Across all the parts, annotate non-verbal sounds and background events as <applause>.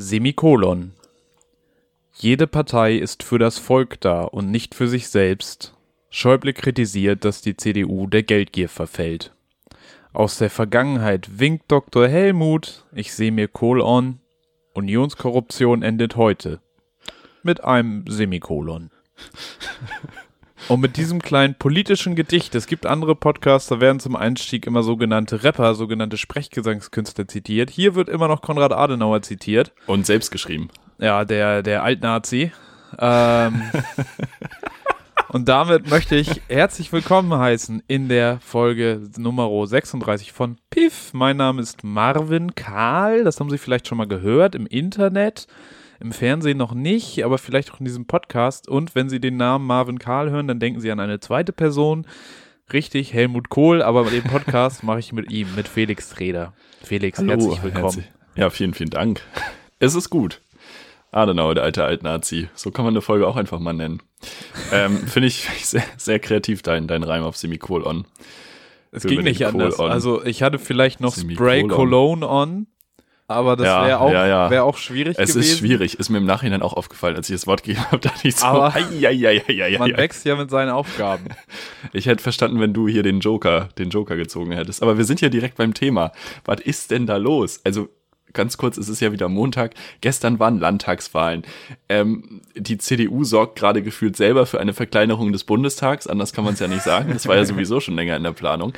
Semikolon. Jede Partei ist für das Volk da und nicht für sich selbst. Schäuble kritisiert, dass die CDU der Geldgier verfällt. Aus der Vergangenheit winkt Dr. Helmut, ich sehe mir Kohl on. Unionskorruption endet heute. Mit einem Semikolon. <laughs> Und mit diesem kleinen politischen Gedicht, es gibt andere Podcasts, da werden zum Einstieg immer sogenannte Rapper, sogenannte Sprechgesangskünstler zitiert. Hier wird immer noch Konrad Adenauer zitiert. Und selbst geschrieben. Ja, der, der Altnazi. Ähm, <laughs> und damit möchte ich herzlich willkommen heißen in der Folge Nummer 36 von Piff. Mein Name ist Marvin Karl, das haben Sie vielleicht schon mal gehört im Internet. Im Fernsehen noch nicht, aber vielleicht auch in diesem Podcast. Und wenn Sie den Namen Marvin Karl hören, dann denken Sie an eine zweite Person. Richtig, Helmut Kohl, aber den Podcast mache ich mit ihm, mit Felix Treder. Felix, Hallo, herzlich willkommen. herzlich- Ja, vielen, vielen Dank. Es ist gut. Adenauer, der alte Altnazi. So kann man eine Folge auch einfach mal nennen. Ähm, <laughs> Finde ich sehr, sehr kreativ, dein, dein Reim auf Semikolon. Es Für ging nicht anders. On. Also ich hatte vielleicht noch Spray Semikolon. Cologne on, aber das Ja, wäre auch, ja, ja. wär auch schwierig Es gewesen. ist schwierig, ist mir im Nachhinein auch aufgefallen, als ich das Wort gegeben habe, <laughs> dachte ich so, Aber ei, Man wächst ja mit seinen Aufgaben. <laughs> Ich hätte verstanden, wenn du hier den Joker, den Joker gezogen hättest. Aber wir sind ja direkt beim Thema. Was ist denn da los? Also ganz kurz, es ist ja wieder Montag. Gestern waren Landtagswahlen. Ähm, die CDU sorgt gerade gefühlt selber für eine Verkleinerung des Bundestags. Anders kann man es ja nicht sagen. Das war ja <laughs> sowieso schon länger in der Planung.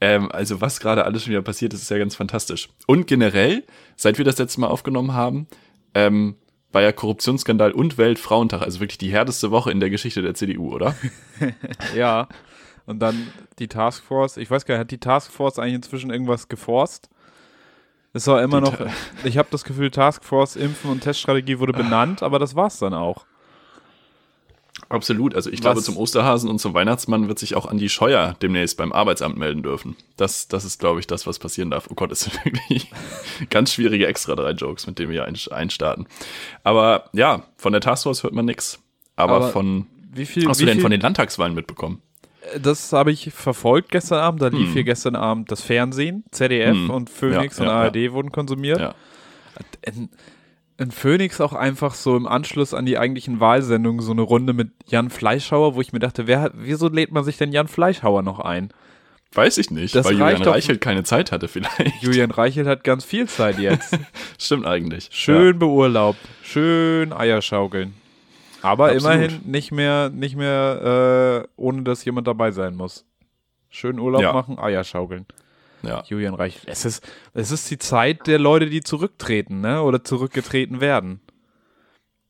Ähm, also was gerade alles schon wieder passiert ist, ist ja ganz fantastisch. Und generell, seit wir das letzte Mal aufgenommen haben, ähm, war ja Korruptionsskandal und Weltfrauentag. Also wirklich die härteste Woche in der Geschichte der CDU, oder? <laughs> ja. Und dann die Taskforce. Ich weiß gar nicht, hat die Taskforce eigentlich inzwischen irgendwas geforst? Es war immer noch, ich habe das Gefühl, Taskforce, Impfen und Teststrategie wurde benannt, aber das war's dann auch. Absolut. Also ich Was- glaube, zum Osterhasen und zum Weihnachtsmann wird sich auch Andi Scheuer demnächst beim Arbeitsamt melden dürfen. Das, das ist, glaube ich, das, was passieren darf. Oh Gott, das sind <laughs> wirklich ganz schwierige extra drei Jokes, mit denen wir ein- einstarten. Aber ja, von der Taskforce hört man nix. Aber, Aber von, Wie viel, hast wie du denn viel, von den Landtagswahlen mitbekommen? Das habe ich verfolgt gestern Abend. Da lief Hm. hier gestern Abend das Fernsehen, ZDF Hm. und Phoenix Ja, und ja, ARD wurden konsumiert. Ja. in, in Phoenix auch einfach so im Anschluss an die eigentlichen Wahlsendungen so eine Runde mit Jan Fleischhauer, wo ich mir dachte, wer, wieso lädt man sich denn Jan Fleischhauer noch ein? Weiß ich nicht, Das weil Julian Reichelt keine Zeit hatte vielleicht. Julian Reichelt hat ganz viel Zeit jetzt. <laughs> Stimmt eigentlich. Schön beurlaubt, schön Eierschaukeln. Aber Absolut. immerhin nicht mehr, nicht mehr, äh, ohne dass jemand dabei sein muss. Schön Urlaub Ja. machen, Eierschaukeln. Ja. ja. Julian Reichelt. Es ist, es ist die Zeit der Leute, die zurücktreten, ne? Oder zurückgetreten werden.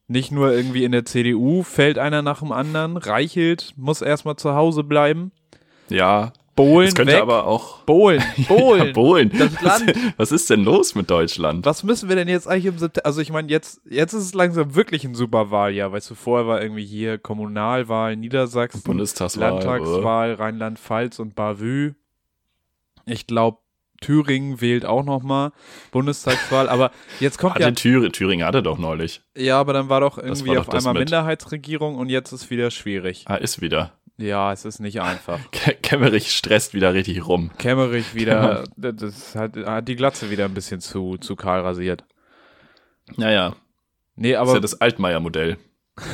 Nicht nur irgendwie in der CDU fällt einer nach dem anderen. Reichelt muss erstmal zu Hause bleiben. Ja. Bohlen Es könnte weg. aber auch Bohlen, Bohlen. <laughs> Ja, Bohlen. Das Land. Was, was ist denn los mit Deutschland? Was müssen wir denn jetzt eigentlich im September? Also ich meine, jetzt, jetzt ist es langsam wirklich ein super Wahljahr. Weißt du, vorher war irgendwie hier Kommunalwahl, Niedersachsen, Bundestagswahl. Landtagswahl, Rheinland-Pfalz und Bavü. Ich glaube, Thüringen wählt auch nochmal Bundestagswahl. Aber jetzt kommt Hatte ja, Thüringen, Thüringen hatte doch neulich. ja, aber dann war doch irgendwie war doch auf das einmal mit- Minderheitsregierung und jetzt ist wieder schwierig. Ah, ist wieder. Ja, es ist nicht einfach. <laughs> Ke Kemmerich stresst wieder richtig rum. Kämmerich wieder, das hat, hat die Glatze wieder ein bisschen zu, zu kahl rasiert. Naja, Nee, ist aber ja das Altmaier-Modell. <laughs>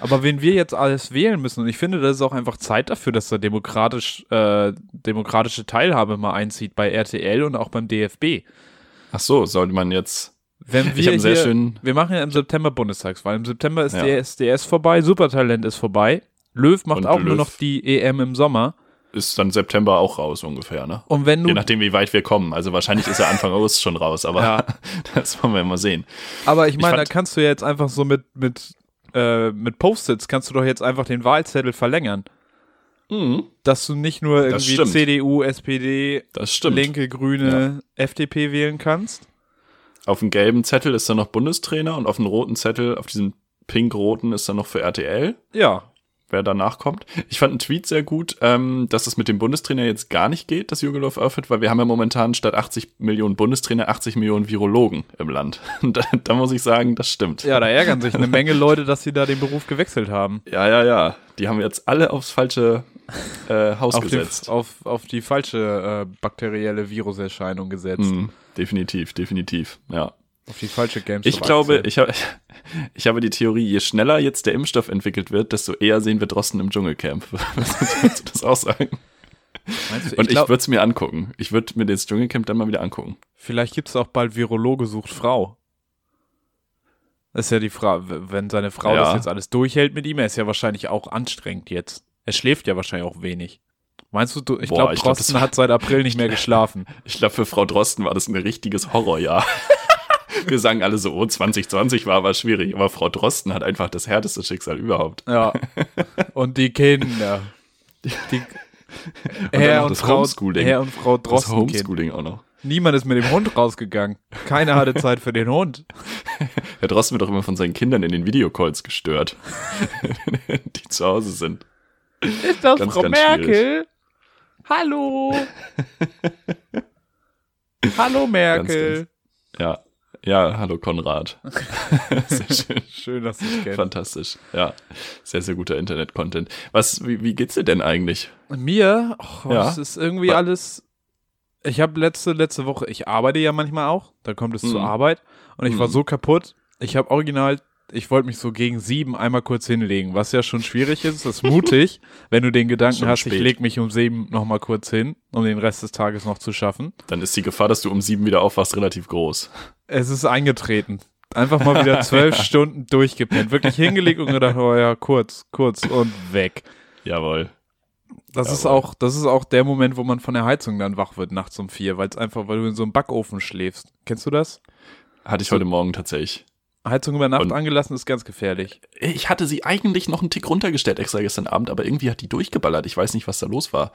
Aber wen wir jetzt alles wählen müssen, und ich finde, das ist auch einfach Zeit dafür, dass da demokratisch, äh, demokratische Teilhabe mal einzieht bei RTL und auch beim DFB. Ach so, sollte man jetzt. Wenn wir hier, wir machen ja im September Bundestagswahl. Im September ist Ja. der SDS vorbei, Supertalent ist vorbei. Löw macht Und auch nur Löw. noch die EM im Sommer. Ist dann September auch raus ungefähr, ne? Und wenn Je du, nachdem, wie weit wir kommen. Also wahrscheinlich ist er Anfang <laughs> August schon raus, aber Ja. <laughs> das wollen wir mal sehen. aber ich meine, da kannst du ja jetzt einfach so mit, mit, äh, mit Post-its kannst du doch jetzt einfach den Wahlzettel verlängern. Dass du nicht nur irgendwie. CDU, SPD. Linke, Grüne, FDP wählen kannst. Auf dem gelben Zettel ist dann noch Bundestrainer und auf dem roten Zettel, auf diesem pink-roten ist dann noch für RTL. Ja, wer danach kommt. Ich fand einen Tweet sehr gut, ähm, dass es mit dem Bundestrainer jetzt gar nicht geht, dass Jürgen Löw aufhört, weil wir haben ja momentan statt 80 Millionen Bundestrainer 80 Millionen Virologen im Land. Und <laughs> da, da muss ich sagen, das stimmt. Ja, da ärgern sich eine Menge <laughs> Leute, dass sie da den Beruf gewechselt haben. ja, ja. ja. Die haben jetzt alle aufs falsche äh, Haus Auf gesetzt. auf, auf die falsche äh, bakterielle Viruserscheinung gesetzt. Mhm, definitiv, definitiv, ja. Auf die falsche GameStop. Ich glaube, ich habe, <laughs> ich habe die Theorie, je schneller jetzt der Impfstoff entwickelt wird, desto eher sehen wir Drosten im Dschungelcamp. <laughs> Würdest du das auch sagen? Du, Und ich, glaub, würde es mir angucken. Ich würde mir das Dschungelcamp dann mal wieder angucken. vielleicht gibt's auch bald Virologe sucht Frau. Das ist ja die Frage, wenn seine Frau Ja. das jetzt alles durchhält mit ihm, er ist ja wahrscheinlich auch anstrengend jetzt. Er schläft ja wahrscheinlich auch wenig. Meinst du, du ich glaube, ich glaub, Drosten war- hat seit April nicht mehr <laughs> geschlafen. Ich glaube, für Frau Drosten war das ein richtiges Horrorjahr. <laughs> Wir sagen alle so, oh, 2020 war aber schwierig, aber Frau Drosten hat einfach das härteste Schicksal überhaupt. Ja. Und die Kinder. Die, <laughs> Herr, und das Frau, Homeschooling. Herr und Frau Das Drosten. Homeschooling auch noch. Niemand ist mit dem Hund rausgegangen. Keiner hatte Zeit für den Hund. <laughs> Herr Drosten wird doch immer von seinen Kindern in den Videocalls gestört, die zu Hause sind. Ist das Ganz, Frau ganz Merkel? Hallo. Hallo Merkel. Ja, ja, hallo Konrad. <laughs> Sehr schön. Schön, dass du dich kennst. Fantastisch. Ja, sehr, sehr guter Internet-Content. Was, wie, wie geht's dir denn eigentlich? Mir, oh, Ja. es ist irgendwie alles. Ich habe letzte letzte Woche, ich arbeite ja manchmal auch, da kommt es zur Mhm. Arbeit und ich war Mhm. so kaputt. Ich habe original, ich wollte mich so gegen sieben einmal kurz hinlegen, was ja schon schwierig ist. Das ist mutig, <laughs> wenn du den Gedanken hast, ich spät. leg mich um sieben noch mal kurz hin, um den Rest des Tages noch zu schaffen. Dann ist die Gefahr, dass du um sieben wieder aufwachst, relativ groß. Es ist eingetreten. Einfach mal wieder <laughs> zwölf Stunden durchgepennt. Wirklich hingelegt und gedacht, oh ja, kurz, kurz und weg. Jawohl. Das ist Jawohl. auch, das ist auch der Moment, wo man von der Heizung dann wach wird nachts um vier, weil es einfach, weil du in so einem Backofen schläfst. Kennst du das? Hatte ich heute Morgen tatsächlich. Heizung über Nacht Und- angelassen ist ganz gefährlich. Ich hatte sie eigentlich noch einen Tick runtergestellt extra gestern Abend, aber irgendwie hat die durchgeballert. Ich weiß nicht, was da los war.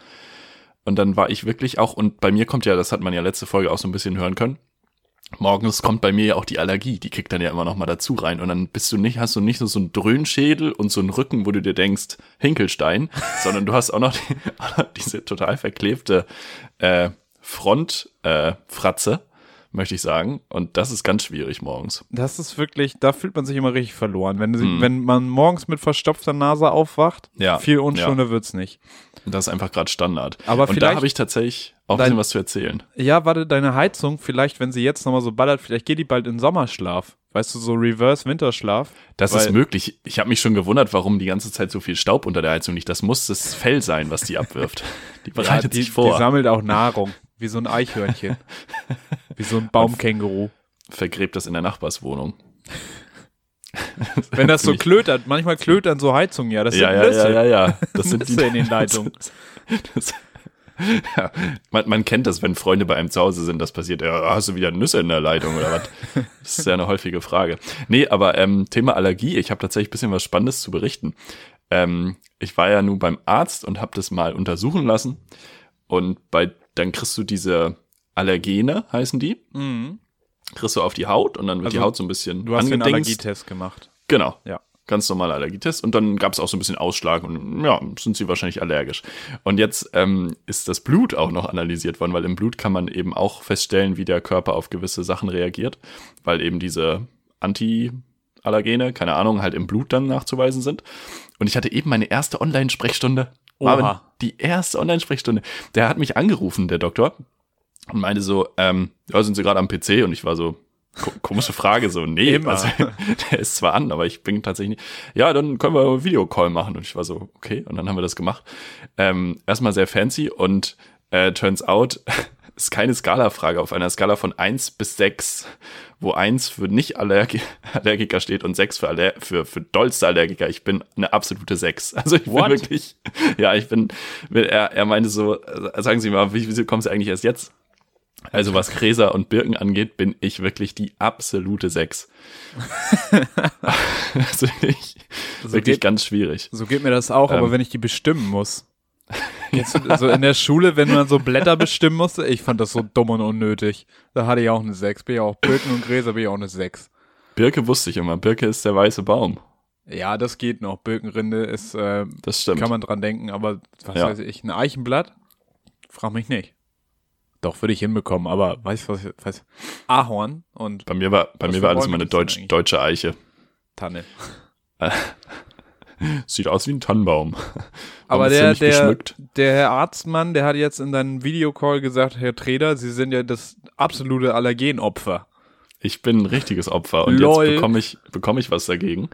Und dann war ich wirklich auch, und bei mir kommt ja, das hat man ja letzte Folge auch so ein bisschen hören können. Morgens kommt bei mir ja auch die Allergie, die kickt dann ja immer noch mal dazu rein. Und dann bist du nicht, hast du nicht so, so einen Dröhnschädel und so einen Rücken, wo du dir denkst, Hinkelstein, <laughs> sondern du hast auch noch, die, <laughs> auch noch diese total verklebte äh, Frontfratze, äh, Fratze, möchte ich sagen. Und das ist ganz schwierig morgens. Das ist wirklich, da fühlt man sich immer richtig verloren. Wenn, Mhm. wenn man morgens mit verstopfter Nase aufwacht, Ja, viel unschöner wird's nicht. Das ist einfach gerade Standard. Aber und da vielleicht- habe ich tatsächlich auch ein Dein- bisschen was zu erzählen. Ja, warte, deine Heizung, vielleicht, wenn sie jetzt nochmal so ballert, vielleicht geht die bald in Sommerschlaf. Weißt du, so Reverse-Winterschlaf. Das Weil- ist möglich. Ich habe mich schon gewundert, warum die ganze Zeit so viel Staub unter der Heizung liegt. Das muss das Fell sein, was die abwirft. Die bereitet die, sich vor. die sammelt auch Nahrung. Wie so ein Eichhörnchen. <laughs> wie so ein Baumkänguru. vergräbt das in der Nachbarswohnung. Wenn das so klötert, manchmal klötern so Heizungen ja. Das ja, sind ja, Nüsse. ja, ja, ja. Das <laughs> sind die Nüsse in den Leitungen. Das, ja, man, man kennt das, wenn Freunde bei einem zu Hause sind, das passiert. Ja, hast du wieder Nüsse in der Leitung oder was? Das ist ja eine häufige Frage. Nee, aber ähm, Thema Allergie, ich habe tatsächlich ein bisschen was Spannendes zu berichten. Ähm, ich war ja nun beim Arzt und habe das mal untersuchen lassen. Und bei, dann kriegst du diese Allergene, heißen die, Mhm. kriegst du auf die Haut und dann wird die Also, Haut so ein bisschen Du hast angedingst. Allergietest gemacht. Genau. Ja. Ganz normaler Allergietest. Und dann gab es auch so ein bisschen Ausschlag und ja, sind sie wahrscheinlich allergisch. Und jetzt ähm, ist das Blut auch noch analysiert worden, weil im Blut kann man eben auch feststellen, wie der Körper auf gewisse Sachen reagiert, weil eben diese Anti-Allergene, keine Ahnung, halt im Blut dann nachzuweisen sind. Und ich hatte eben meine erste Online-Sprechstunde. Oha. Die erste Online-Sprechstunde. Der hat mich angerufen, der Doktor, und meinte so, ähm, ja, sind Sie gerade am PC? Und ich war so, ko komische Frage, so, nee, also, <laughs> der ist zwar an, aber ich bin tatsächlich nicht. Ja, dann können wir einen Videocall machen. Und ich war so, okay, und dann haben wir das gemacht. Ähm, erstmal sehr fancy und äh, turns out, <laughs> ist keine Skala-Frage auf einer Skala von eins bis sechs, wo eins für Nicht-Allergiker <laughs> steht und sechs für, Aller für, für dollste Allergiker. Ich bin eine absolute sechs. Also ich What? bin wirklich, ja, ich bin, er, er meinte so, äh, sagen Sie mal, wie, wieso kommen Sie eigentlich erst jetzt? Also was Gräser und Birken angeht, bin ich wirklich die absolute Sechs. <laughs> also ich, So wirklich geht- ganz schwierig. So geht mir das auch, aber Ähm. wenn ich die bestimmen muss. <laughs> Jetzt, so in der Schule, wenn man so Blätter bestimmen musste, ich fand das so dumm und unnötig. Da hatte ich auch eine 6. Bin ich auch Birken und Gräser, bin ich auch eine 6. Birke wusste ich immer. Birke ist der weiße Baum. Ja, das geht noch. Birkenrinde ist, äh, Das stimmt. kann man dran denken, aber was Ja. weiß ich, ein Eichenblatt? Frag mich nicht. Doch, würde ich hinbekommen, aber weißt du, was weiß? Ahorn und bei mir war, bei Was mir war alles immer eine Deutsch, deutsche Eiche. Tanne. <laughs> Sieht aus wie ein Tannenbaum. <laughs> Aber der, der, geschmückt. der Herr Arztmann, der hat jetzt in seinem Videocall gesagt, Herr Treder, Sie sind ja das absolute Allergenopfer. Ich bin ein richtiges Opfer und Lol. jetzt bekomme ich, bekomme ich was dagegen.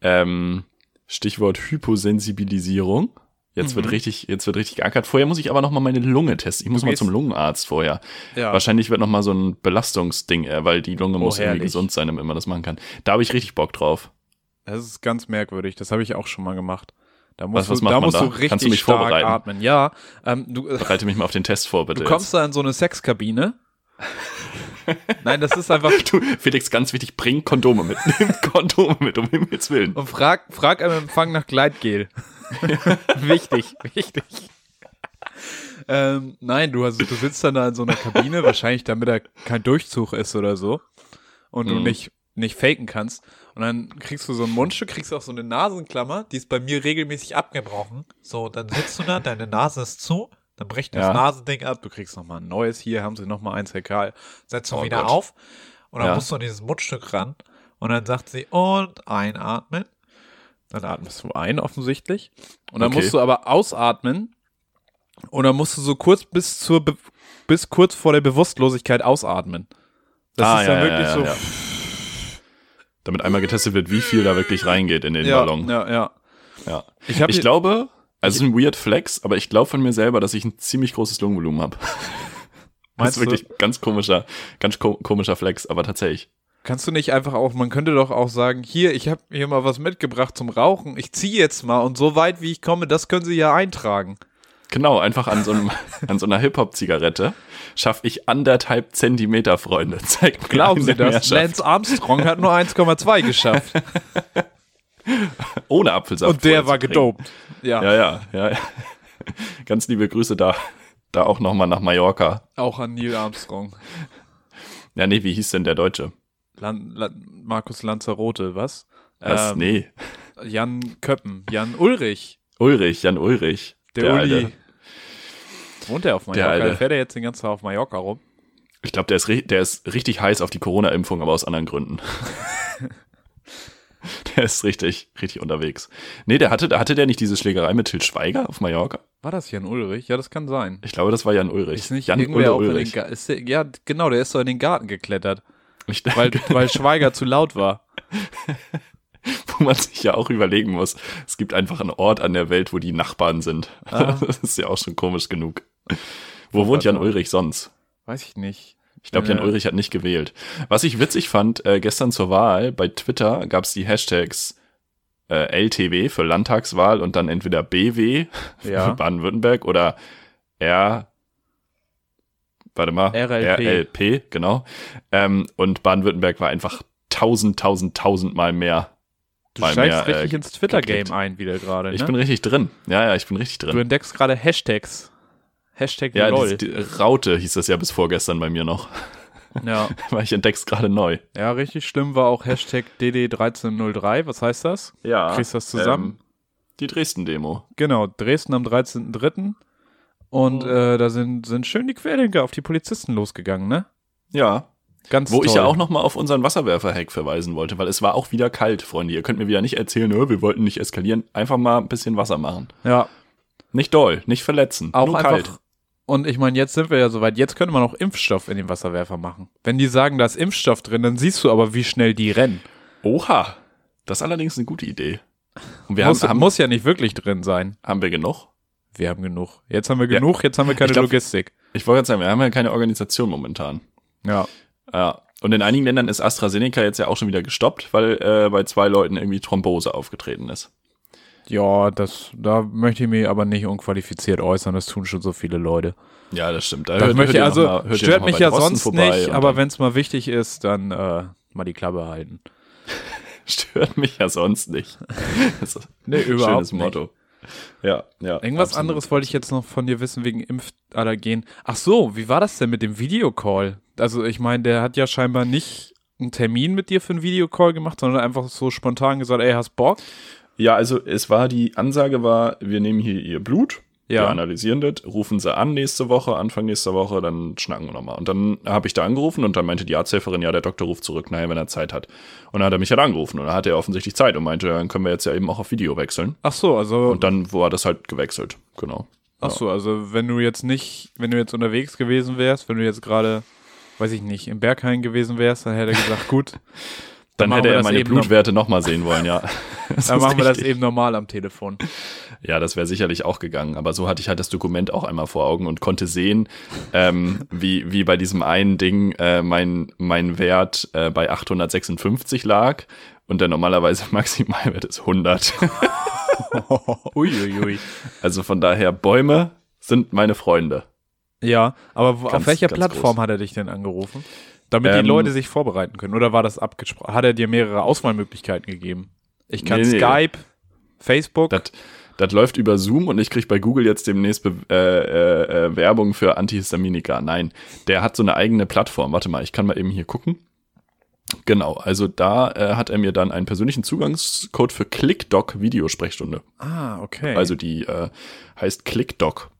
Ähm, Stichwort Hyposensibilisierung. Jetzt wird richtig, jetzt wird richtig geackert. Vorher muss ich aber noch mal meine Lunge testen. Ich muss mal zum Lungenarzt vorher. Ja. Wahrscheinlich wird noch mal so ein Belastungsding, äh, weil die Lunge muss irgendwie herrlich. gesund sein, damit man das machen kann. Da habe ich richtig Bock drauf. Das ist ganz merkwürdig. Das habe ich auch schon mal gemacht. Da Was- musst, was du, macht da musst da? du richtig Kannst du mich stark vorbereiten? atmen. Ja, ähm, du, äh, Bereite mich mal auf den Test vor, bitte. du kommst da in so eine Sexkabine. <laughs> Nein, das ist einfach. jetzt. Du, Felix, ganz wichtig, bring Kondome mit. Nimm Kondome mit, um Himmels Willen. Und frag, frag am Empfang nach Gleitgel. <laughs> wichtig, wichtig. Ähm, nein, du, hast, du sitzt dann da in so einer Kabine, wahrscheinlich damit da kein Durchzug ist oder so. Und du Mhm. nicht, nicht faken kannst. Und dann kriegst du so ein Mundstück, kriegst auch so eine Nasenklammer, die ist bei mir regelmäßig abgebrochen. So, dann sitzt du da, deine Nase ist zu, dann bricht das Ja. Nasending ab, du kriegst nochmal ein neues, hier haben sie nochmal eins, Herr Karl. Setzt du Oh wieder Gott. auf und dann Ja. musst du an dieses Mundstück ran und dann sagt sie, und einatmen. Dann atmest du ein, offensichtlich. Und dann Okay. musst du aber ausatmen. Und dann musst du so kurz bis zur, Be bis kurz vor der Bewusstlosigkeit ausatmen. Das Ah, ist ja, dann wirklich ja, so. ja. Damit einmal getestet wird, wie viel da wirklich reingeht in den Ballon. ja, ja. Ja. Ich, Ich glaube, also es ist ein weird Flex, aber ich glaube von mir selber, dass ich ein ziemlich großes Lungenvolumen habe. <laughs> Das ist wirklich ganz komischer, ganz ko komischer Flex, aber tatsächlich. Kannst du nicht einfach auch, man könnte doch auch sagen, hier, ich habe hier mal was mitgebracht zum Rauchen. Ich ziehe jetzt mal und so weit wie ich komme, das können Sie ja eintragen. Genau, einfach an so, einem, <laughs> an so einer Hip-Hop-Zigarette schaffe ich anderthalb Zentimeter, Freunde. <laughs> Zeig mir Glauben Sie das? Lance Armstrong hat nur 1,2 geschafft. <laughs> Ohne Apfelsaft. und der war gedopt. Ja, Ja, ja, ja. ja. Ganz liebe Grüße da, da auch nochmal nach Mallorca. auch an Neil Armstrong. Ja, nee, wie hieß denn der Deutsche? Lan Lan Markus Lanzarote, was? Was? Ähm, nee. Jan Köppen, Jan Ulrich, Ulrich, Jan Ulrich. der, Uli. Alte. Wohnt der auf Mallorca? Alte. Der fährt er jetzt den ganzen Tag auf Mallorca rum? Ich glaube, der, ist der ist richtig heiß auf die Corona-Impfung, aber aus anderen Gründen. <laughs> der ist richtig, richtig unterwegs. Nee, der hatte, hatte der nicht diese Schlägerei mit Til Schweiger auf Mallorca? War das Jan Ulrich? Ja, das kann sein. Ich glaube, das war Jan Ulrich. Ist nicht Jan Ulrich. Ist der, Ja, genau, der ist doch in den Garten geklettert, Ich, weil, weil Schweiger zu laut war. <laughs> wo man sich ja auch überlegen muss, es gibt einfach einen Ort an der Welt, wo die Nachbarn sind. Ah. <laughs> Das ist ja auch schon komisch genug. Wo wohnt Jan Ulrich sonst? Weiß ich nicht. Ich glaube, Jan Äh. Ulrich hat nicht gewählt. Was ich witzig fand, äh, gestern zur Wahl, bei Twitter gab es die Hashtags äh, LTW für Landtagswahl und dann entweder BW Ja. für Baden-Württemberg oder R warte mal, RLP. RLP, genau. Ähm, und Baden-Württemberg war einfach tausend, tausend, tausendmal mehr. Du Mal steigst mehr, richtig äh, ins Twitter-Game ein wieder gerade, Ich ne? bin richtig drin. Ja, ja, ich bin richtig Du drin. entdeckst gerade Hashtags. Hashtag Ja, LOL. die, die Raute hieß das ja bis vorgestern bei mir noch. ja. <laughs> Weil ich entdeck's gerade neu. ja, richtig schlimm war auch Hashtag DD1303. Was heißt das? Ja. Kriegst du das zusammen? Ähm, die Dresden-Demo. Genau, Dresden am 13.03. Und Oh. äh, da sind, sind schön die Querdenker auf die Polizisten losgegangen, ne? Ja. Ganz Wo toll. ich ja auch nochmal auf unseren Wasserwerfer-Hack verweisen wollte, weil es war auch wieder kalt, Freunde. Ihr könnt mir wieder nicht erzählen, "Nö, wir wollten nicht eskalieren. Einfach mal ein bisschen Wasser machen. Ja, Nicht doll, nicht verletzen. auch nur kalt. Und ich meine, jetzt sind wir ja soweit. Jetzt könnte man auch Impfstoff in den Wasserwerfer machen. Wenn die sagen, da ist Impfstoff drin, dann siehst du aber, wie schnell die rennen. Oha. Das ist allerdings eine gute Idee. Und wir muss, haben, haben, muss ja nicht wirklich drin sein. haben wir genug? Wir haben genug. Jetzt haben wir Ja. genug, jetzt haben wir keine Ich glaub- Logistik. Ich wollte gerade sagen, wir haben ja keine Organisation momentan. Ja. Ja. Und in einigen Ländern ist AstraZeneca jetzt ja auch schon wieder gestoppt, weil äh, bei zwei Leuten irgendwie Thrombose aufgetreten ist. Ja, das, da möchte ich mich aber nicht unqualifiziert äußern. Das tun schon so viele Leute. Ja, das stimmt. Da Das hört- möchte hört also, mal- stört mich ja Drosten sonst nicht, aber wenn es mal wichtig ist, dann äh, mal die Klappe halten. <laughs> Stört mich ja sonst nicht. <laughs> Das ist Nee, überhaupt schönes nicht. Motto. Ja, ja. Irgendwas absolut. anderes wollte ich jetzt noch von dir wissen wegen Impfallergen. Ach so, wie war das denn mit dem Videocall? Also ich meine, der hat ja scheinbar nicht einen Termin mit dir für einen Videocall gemacht, sondern einfach so spontan gesagt, ey, hast Bock? Ja, also es war die Ansage war, wir nehmen hier ihr Blut, Ja. wir analysieren das, rufen sie an nächste Woche, Anfang nächster Woche, dann schnacken wir nochmal. Und dann habe ich da angerufen und dann meinte die Arzthelferin, ja, der Doktor ruft zurück, naja, wenn er Zeit hat. Und dann hat er mich halt angerufen und dann hatte er offensichtlich Zeit und meinte, dann können wir jetzt ja eben auch auf Video wechseln. Ach so, also Und dann war das halt gewechselt, genau. ach so, also wenn du jetzt nicht, wenn du jetzt unterwegs gewesen wärst, wenn du jetzt gerade weiß ich nicht, im Berghain gewesen wärst, dann hätte er gesagt, gut. <laughs> Dann, hätte er das meine Blutwerte nochmal sehen wollen, ja. <laughs> Das Dann machen wir das richtig. eben normal am Telefon. Ja, das wäre sicherlich auch gegangen. Aber so hatte ich halt das Dokument auch einmal vor Augen und konnte sehen, ähm, <laughs> wie, wie bei diesem einen Ding äh, mein, mein Wert äh, bei 856 lag. Und der normalerweise <laughs> Maximalwert ist 100. Uiuiui. Also von daher, Bäume sind meine Freunde. Ja, aber Ganz- auf welcher Plattform groß. hat er dich denn angerufen? Damit Ähm, die Leute sich vorbereiten können. Oder war das abgesprochen? Hat er dir mehrere Auswahlmöglichkeiten gegeben? Ich kann Nee, nee. Skype, Facebook. Das, das läuft über Zoom und ich krieg bei Google jetzt demnächst Be äh, äh, äh, Werbung für Antihistaminika. Nein, der hat so eine eigene Plattform. Warte mal, ich kann mal eben hier gucken. Genau, also da äh, hat er mir dann einen persönlichen Zugangscode für ClickDoc Videosprechstunde. ah, okay. Also die äh, heißt ClickDoc.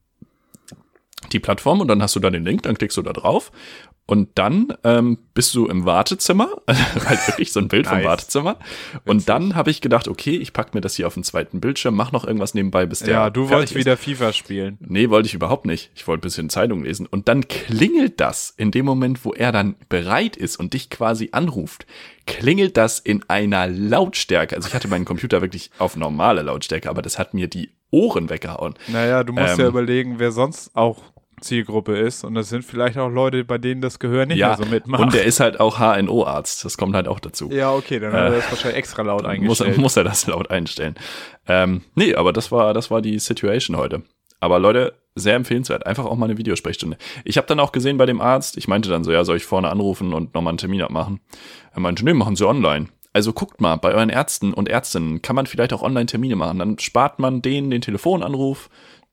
Die Plattform und dann hast du da den Link, dann klickst du da drauf und dann ähm, bist du im Wartezimmer, <laughs> halt wirklich so ein Bild vom Nice. Wartezimmer. Und dann habe ich gedacht, okay, ich pack mir das hier auf den zweiten Bildschirm, mach noch irgendwas nebenbei, bis der ja, du wolltest ist. wieder FIFA spielen. Nee, wollte ich überhaupt nicht. Ich wollte ein bisschen Zeitung lesen. Und dann klingelt das in dem Moment, wo er dann bereit ist und dich quasi anruft. Klingelt das in einer Lautstärke. Also ich hatte meinen Computer wirklich auf normale Lautstärke, aber das hat mir die Ohren weggehauen. Naja, du musst Ähm, ja überlegen, wer sonst auch Zielgruppe ist. Und das sind vielleicht auch Leute, bei denen das Gehör nicht Ja, mehr so mitmacht. und der ist halt auch HNO-Arzt. Das kommt halt auch dazu. ja, okay, dann hat er das wahrscheinlich extra laut muss, eingestellt. muss er das laut einstellen. Ähm, nee, aber das war, das war die Situation heute. Aber Leute, sehr empfehlenswert. Einfach auch mal eine Videosprechstunde. Ich habe dann auch gesehen bei dem Arzt, ich meinte dann so, ja, soll ich vorne anrufen und nochmal einen Termin abmachen? Er meinte, nee, machen Sie online. Also guckt mal, bei euren Ärzten und Ärztinnen kann man vielleicht auch online Termine machen. Dann spart man denen den Telefonanruf.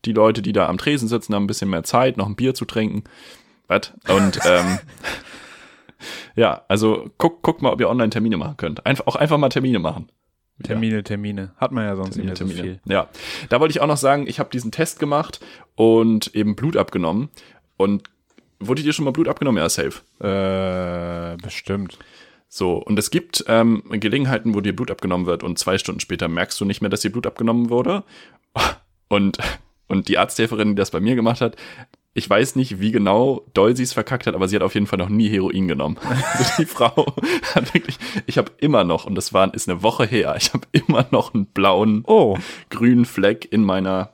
Die Leute, die da am Tresen sitzen, haben ein bisschen mehr Zeit, noch ein Bier zu trinken. Was? Und <laughs> ähm, ja, also guckt guck mal, ob ihr online Termine machen könnt. Einfach, auch einfach mal Termine machen. Termine, Termine. Hat man ja sonst nicht mehr so viel. Ja, da wollte ich auch noch sagen, ich habe diesen Test gemacht und eben Blut abgenommen. Und wurde dir schon mal Blut abgenommen? Ja, safe. Äh, bestimmt. So, und es gibt ähm, Gelegenheiten, wo dir Blut abgenommen wird und zwei Stunden später merkst du nicht mehr, dass dir Blut abgenommen wurde. Und, und die Arzthelferin, die das bei mir gemacht hat, ich weiß nicht, wie genau doll sie es verkackt hat, aber sie hat auf jeden Fall noch nie Heroin genommen. <laughs> Also die Frau <laughs> hat wirklich, ich habe immer noch, und das war, ist eine Woche her, ich habe immer noch einen blauen Oh, grünen Fleck in meiner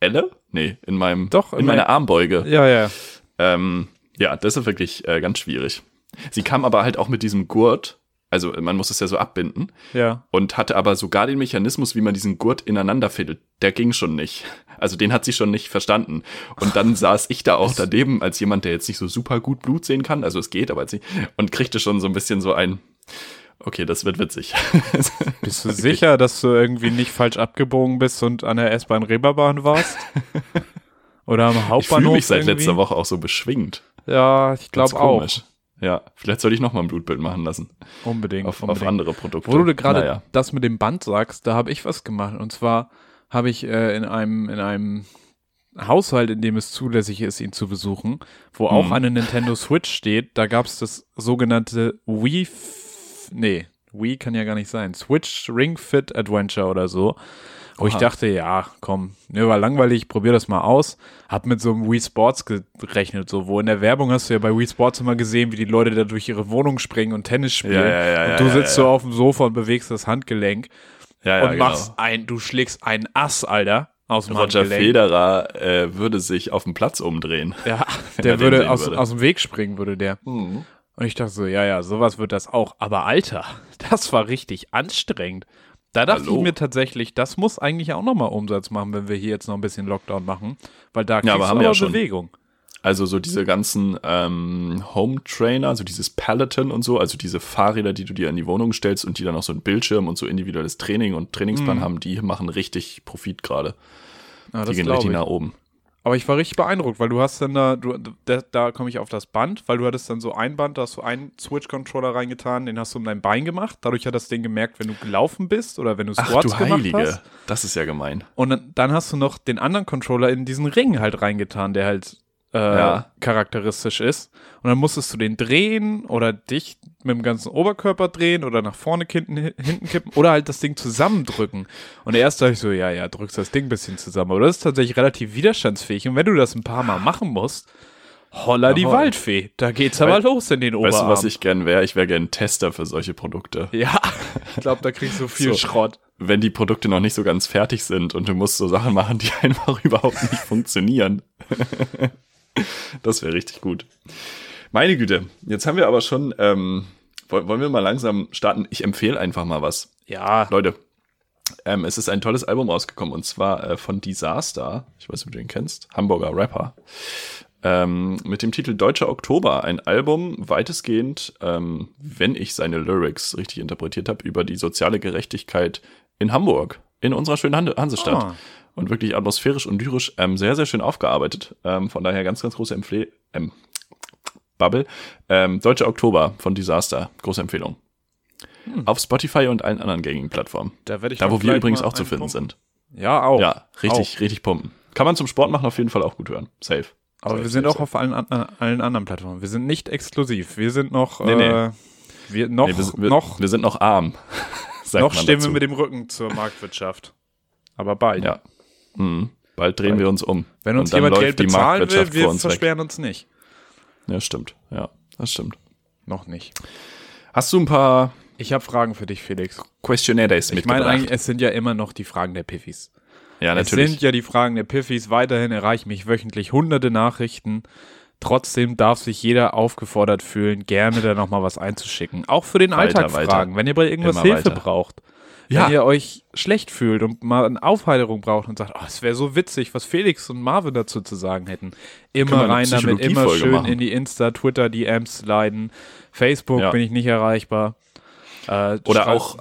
Elle? Nee, in meinem, Doch, in in meiner mein- Armbeuge. ja, ja. Ähm, ja, das ist wirklich äh, ganz schwierig. Sie kam aber halt auch mit diesem Gurt, also man muss es ja so abbinden, Ja. und hatte aber sogar den Mechanismus, wie man diesen Gurt ineinander fädelt. Der ging schon nicht. Also den hat sie schon nicht verstanden. Und dann <laughs> saß ich da auch daneben als jemand, der jetzt nicht so super gut Blut sehen kann, also es geht, aber jetzt nicht, und kriegte schon so ein bisschen so ein, okay, das wird witzig. <laughs> Bist du sicher, dass du irgendwie nicht falsch abgebogen bist und an der S-Bahn Reeperbahn warst? <laughs> Oder am Ich fühle Hauptbahnhof mich seit irgendwie? letzter Woche auch so beschwingt. Ja, ich glaube auch. komisch. Ja, vielleicht soll ich noch mal ein Blutbild machen lassen. Unbedingt. Auf, auf unbedingt. andere Produkte. Wo du gerade Naja. das mit dem Band sagst, da habe ich was gemacht. Und zwar habe ich äh, in einem in einem Haushalt, in dem es zulässig ist, ihn zu besuchen, wo auch Mhm. eine Nintendo Switch steht, da gab es das sogenannte Wii, F nee, Wii kann ja gar nicht sein, Switch Ring Fit Adventure oder so. Wo ich Oha. dachte, ja, komm, mir war langweilig, ich probier das mal aus. Hab mit so einem Wii Sports gerechnet, so, wo in der Werbung hast du ja bei Wii Sports immer gesehen, wie die Leute da durch ihre Wohnung springen und Tennis spielen. Ja, ja, ja, und du sitzt so auf dem Sofa und bewegst das Handgelenk ja, ja, und genau. machst ein, du schlägst einen Ass, Alter, aus dem Roger Handgelenk. Federer äh, würde sich auf dem Platz umdrehen. <laughs> Ja, der er würde aus, würde. aus dem Weg springen, würde der. Und ich dachte so, ja, ja, sowas wird das auch. Aber Alter, <laughs> das war richtig anstrengend. Da dachte Hallo? ich mir tatsächlich, das muss eigentlich auch nochmal Umsatz machen, wenn wir hier jetzt noch ein bisschen Lockdown machen. Weil da kriegst Ja, aber haben wir ja schon. Bewegung. Also so diese ganzen ähm, Home Trainer, also dieses Peloton und so, also diese Fahrräder, die du dir in die Wohnung stellst und die dann auch so einen Bildschirm und so individuelles Training und Trainingsplan haben, die machen richtig Profit gerade. Ja, Die das gehen richtig ich. nach oben. Aber ich war richtig beeindruckt, weil du hast dann da, du, da, da komme ich auf das Band, weil du hattest dann so ein Band, da hast du einen Switch-Controller reingetan, den hast du um dein Bein gemacht. Dadurch hat das Ding gemerkt, wenn du gelaufen bist oder wenn du Ach Squats du gemacht Heilige, hast. das ist ja gemein. Und dann, dann hast du noch den anderen Controller in diesen Ring halt reingetan, der halt äh, Ja. charakteristisch ist. Und dann musstest du den drehen oder dich mit dem ganzen Oberkörper drehen oder nach vorne hinten, hinten kippen oder halt das Ding zusammendrücken. Und erst dachte ich so, ja, ja, drückst das Ding ein bisschen zusammen. Aber das ist tatsächlich relativ widerstandsfähig. Und wenn du das ein paar Mal machen musst, Holla die Jawohl. Waldfee. Da geht's aber Weil- los in den Oberarm. Weißt du, was ich gern wäre? Ich wäre gern Tester für solche Produkte. Ja, ich glaube, da kriegst du viel So. Schrott. Wenn die Produkte noch nicht so ganz fertig sind und du musst so Sachen machen, die <laughs> einfach überhaupt nicht funktionieren. Das wäre richtig gut. Meine Güte, jetzt haben wir aber schon, ähm, woll- wollen wir mal langsam starten? Ich empfehle einfach mal was. Ja, Leute, ähm, es ist ein tolles Album rausgekommen und zwar äh, von Disaster. Ich weiß nicht, ob du den kennst. Hamburger Rapper. Ähm, mit dem Titel Deutscher Oktober. Ein Album weitestgehend, ähm, wenn ich seine Lyrics richtig interpretiert habe, über die soziale Gerechtigkeit in Hamburg, in unserer schönen Han Hansestadt. Ah. Und wirklich atmosphärisch und lyrisch ähm, sehr, sehr schön aufgearbeitet. Ähm, von daher ganz, ganz große Empfehlung. Ähm, Bubble. Ähm, Deutscher Oktober von Disaster. Große Empfehlung. Auf Spotify und allen anderen gängigen Plattformen. da werde ich Da, wo wir übrigens auch zu finden einpumpen. sind. Ja, auch. Ja, richtig, richtig pumpen. Kann man zum Sport machen auf jeden Fall auch gut hören. Safe. Aber Safe, wir sind safe, auch auf allen, an, allen anderen Plattformen. Wir sind nicht exklusiv. Wir sind noch, Nee, nee. äh, wir noch, Nee, wir, noch, wir sind noch arm. <laughs> noch stehen dazu. wir mit dem Rücken zur Marktwirtschaft. Aber bald. Ja. Mhm. Bald drehen wir uns um. Wenn uns jemand Geld bezahlen will, wir uns weg. versperren uns nicht. Ja, stimmt. Ja, das stimmt. Noch nicht. Hast du ein paar Ich habe Fragen für dich, Felix. Questionnaires Ich meine mitgebracht? eigentlich, es sind ja immer noch die Fragen der Piffis. ja, Es natürlich. sind ja die Fragen der Piffis. Weiterhin erreichen mich wöchentlich hunderte Nachrichten. Trotzdem darf sich jeder aufgefordert fühlen, gerne da nochmal was einzuschicken. Auch für den Weiter, Alltag weiter. wenn ihr bei irgendwas Immer Hilfe weiter. braucht. Ja. Wenn ihr euch schlecht fühlt und mal eine Aufheiterung braucht und sagt, oh, es wäre so witzig, was Felix und Marvin dazu zu sagen hätten. Immer rein damit, immer schön machen. in die Insta, Twitter, DMs leiden. Facebook Ja. bin ich nicht erreichbar. Äh, Oder auch,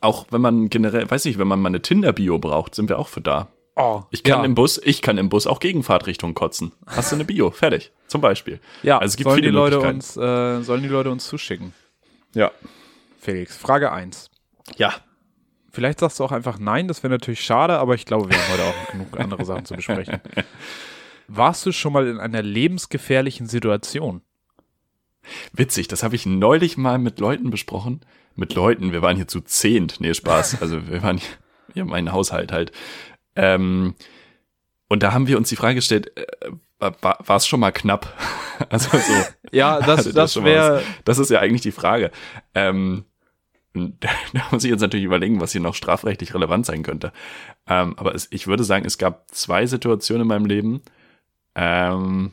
auch wenn man generell, weiß ich, wenn man mal eine Tinder-Bio braucht, sind wir auch für da. Oh, Ich kann ja. im Bus, ich kann im Bus auch Gegenfahrtrichtung kotzen. Hast du eine Bio? Fertig. Zum Beispiel. Ja, also es gibt sollen, viele die Leute uns, äh, sollen die Leute uns zuschicken? Ja. Felix, Frage 1. Ja. Vielleicht sagst du auch einfach nein, das wäre natürlich schade, aber ich glaube, wir haben heute auch genug andere Sachen zu besprechen. <laughs> Warst du schon mal in einer lebensgefährlichen Situation? Witzig, das habe ich neulich mal mit Leuten besprochen. Mit Leuten, wir waren hier zu zehnt. Nee, Spaß. Also wir waren hier mein Haushalt halt. Ähm, und da haben wir uns die Frage gestellt, äh, war, war es schon mal knapp? <laughs> Also so. Ja, das, hatte das mal wäre. Das ist ja eigentlich die Frage. Ähm, <laughs> da muss ich jetzt natürlich überlegen, was hier noch strafrechtlich relevant sein könnte. Ähm, aber es, ich würde sagen, es gab zwei Situationen in meinem Leben. Ähm,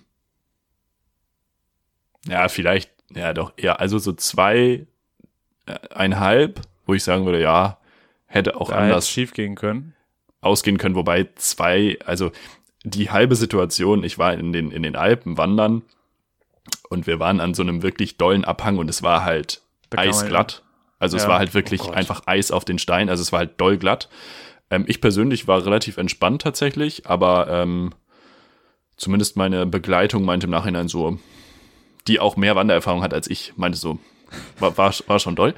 ja, vielleicht, ja doch, ja, also so zwei, äh, einhalb, wo ich sagen würde, ja, hätte auch Da anders schief gehen können. ausgehen können, wobei zwei, also die halbe Situation, ich war in den, in den Alpen wandern und wir waren an so einem wirklich dollen Abhang und es war halt eisglatt. Also es Ja, war halt wirklich oh einfach Eis auf den Stein, also es war halt doll glatt. Ähm, ich persönlich war relativ entspannt tatsächlich, aber ähm, zumindest meine Begleitung meinte im Nachhinein so, die auch mehr Wandererfahrung hat als ich, meinte so, war, war, war schon doll.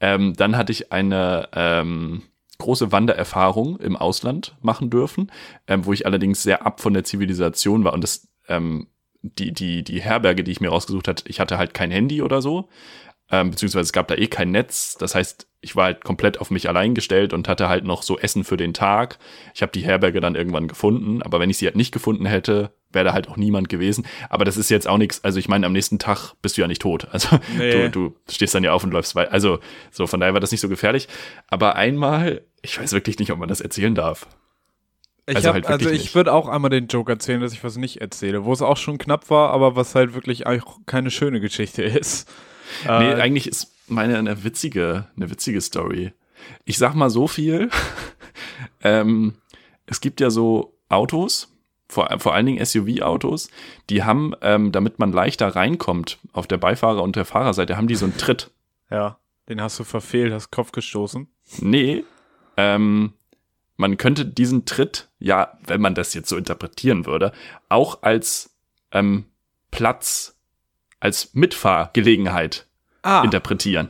Ähm, dann hatte ich eine ähm, große Wandererfahrung im Ausland machen dürfen, ähm, wo ich allerdings sehr ab von der Zivilisation war. Und das ähm, die die die Herberge, die ich mir rausgesucht hatte, ich hatte halt kein Handy oder so, ähm, beziehungsweise es gab da eh kein Netz. Das heißt, ich war halt komplett auf mich allein gestellt und hatte halt noch so Essen für den Tag. Ich habe die Herberge dann irgendwann gefunden, aber wenn ich sie halt nicht gefunden hätte, wäre da halt auch niemand gewesen. Aber das ist jetzt auch nichts, also ich meine, am nächsten Tag bist du ja nicht tot. Also <laughs> Nee. du, du stehst dann ja auf und läufst weiter. Also so, von daher war das nicht so gefährlich. Aber einmal, ich weiß wirklich nicht, ob man das erzählen darf. Ich Also hab, halt also ich würde auch einmal den Joke erzählen, dass ich was nicht erzähle, wo es auch schon knapp war, aber was halt wirklich auch keine schöne Geschichte <laughs> ist. Nee, Äh, eigentlich ist meine eine witzige, eine witzige Story. Ich sag mal so viel. <laughs> ähm, es gibt ja so Autos, vor, vor allen Dingen SUV-Autos, die haben, ähm, damit man leichter reinkommt, auf der Beifahrer- und der Fahrerseite, haben die so einen Tritt. <laughs> ja, den hast du verfehlt, hast Kopf gestoßen. Nee, ähm, man könnte diesen Tritt, ja, wenn man das jetzt so interpretieren würde, auch als ähm, Platz, als Mitfahrgelegenheit Ah, interpretieren.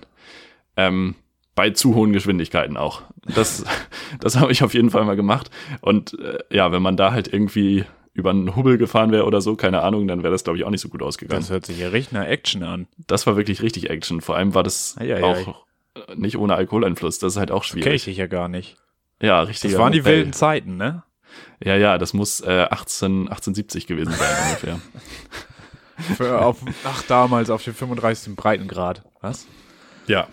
Ähm, bei zu hohen Geschwindigkeiten auch. Das, <laughs> das habe ich auf jeden Fall mal gemacht. Und äh, ja, wenn man da halt irgendwie über einen Hubbel gefahren wäre oder so, keine Ahnung, dann wäre das, glaube ich, auch nicht so gut ausgegangen. das hört sich ja richtig nach Action an. Das war wirklich richtig Action. Vor allem war das Eieiei. auch nicht ohne Alkoholeinfluss. Das ist halt auch Kenn ich schwierig. dich ja gar nicht. Ja, richtig. Das waren die wilden Zeiten, ne? Ja, ja, das muss äh, 18, 1870 gewesen sein ungefähr. <laughs> Für auf, ach, damals auf dem 35. Breitengrad. Was? Ja.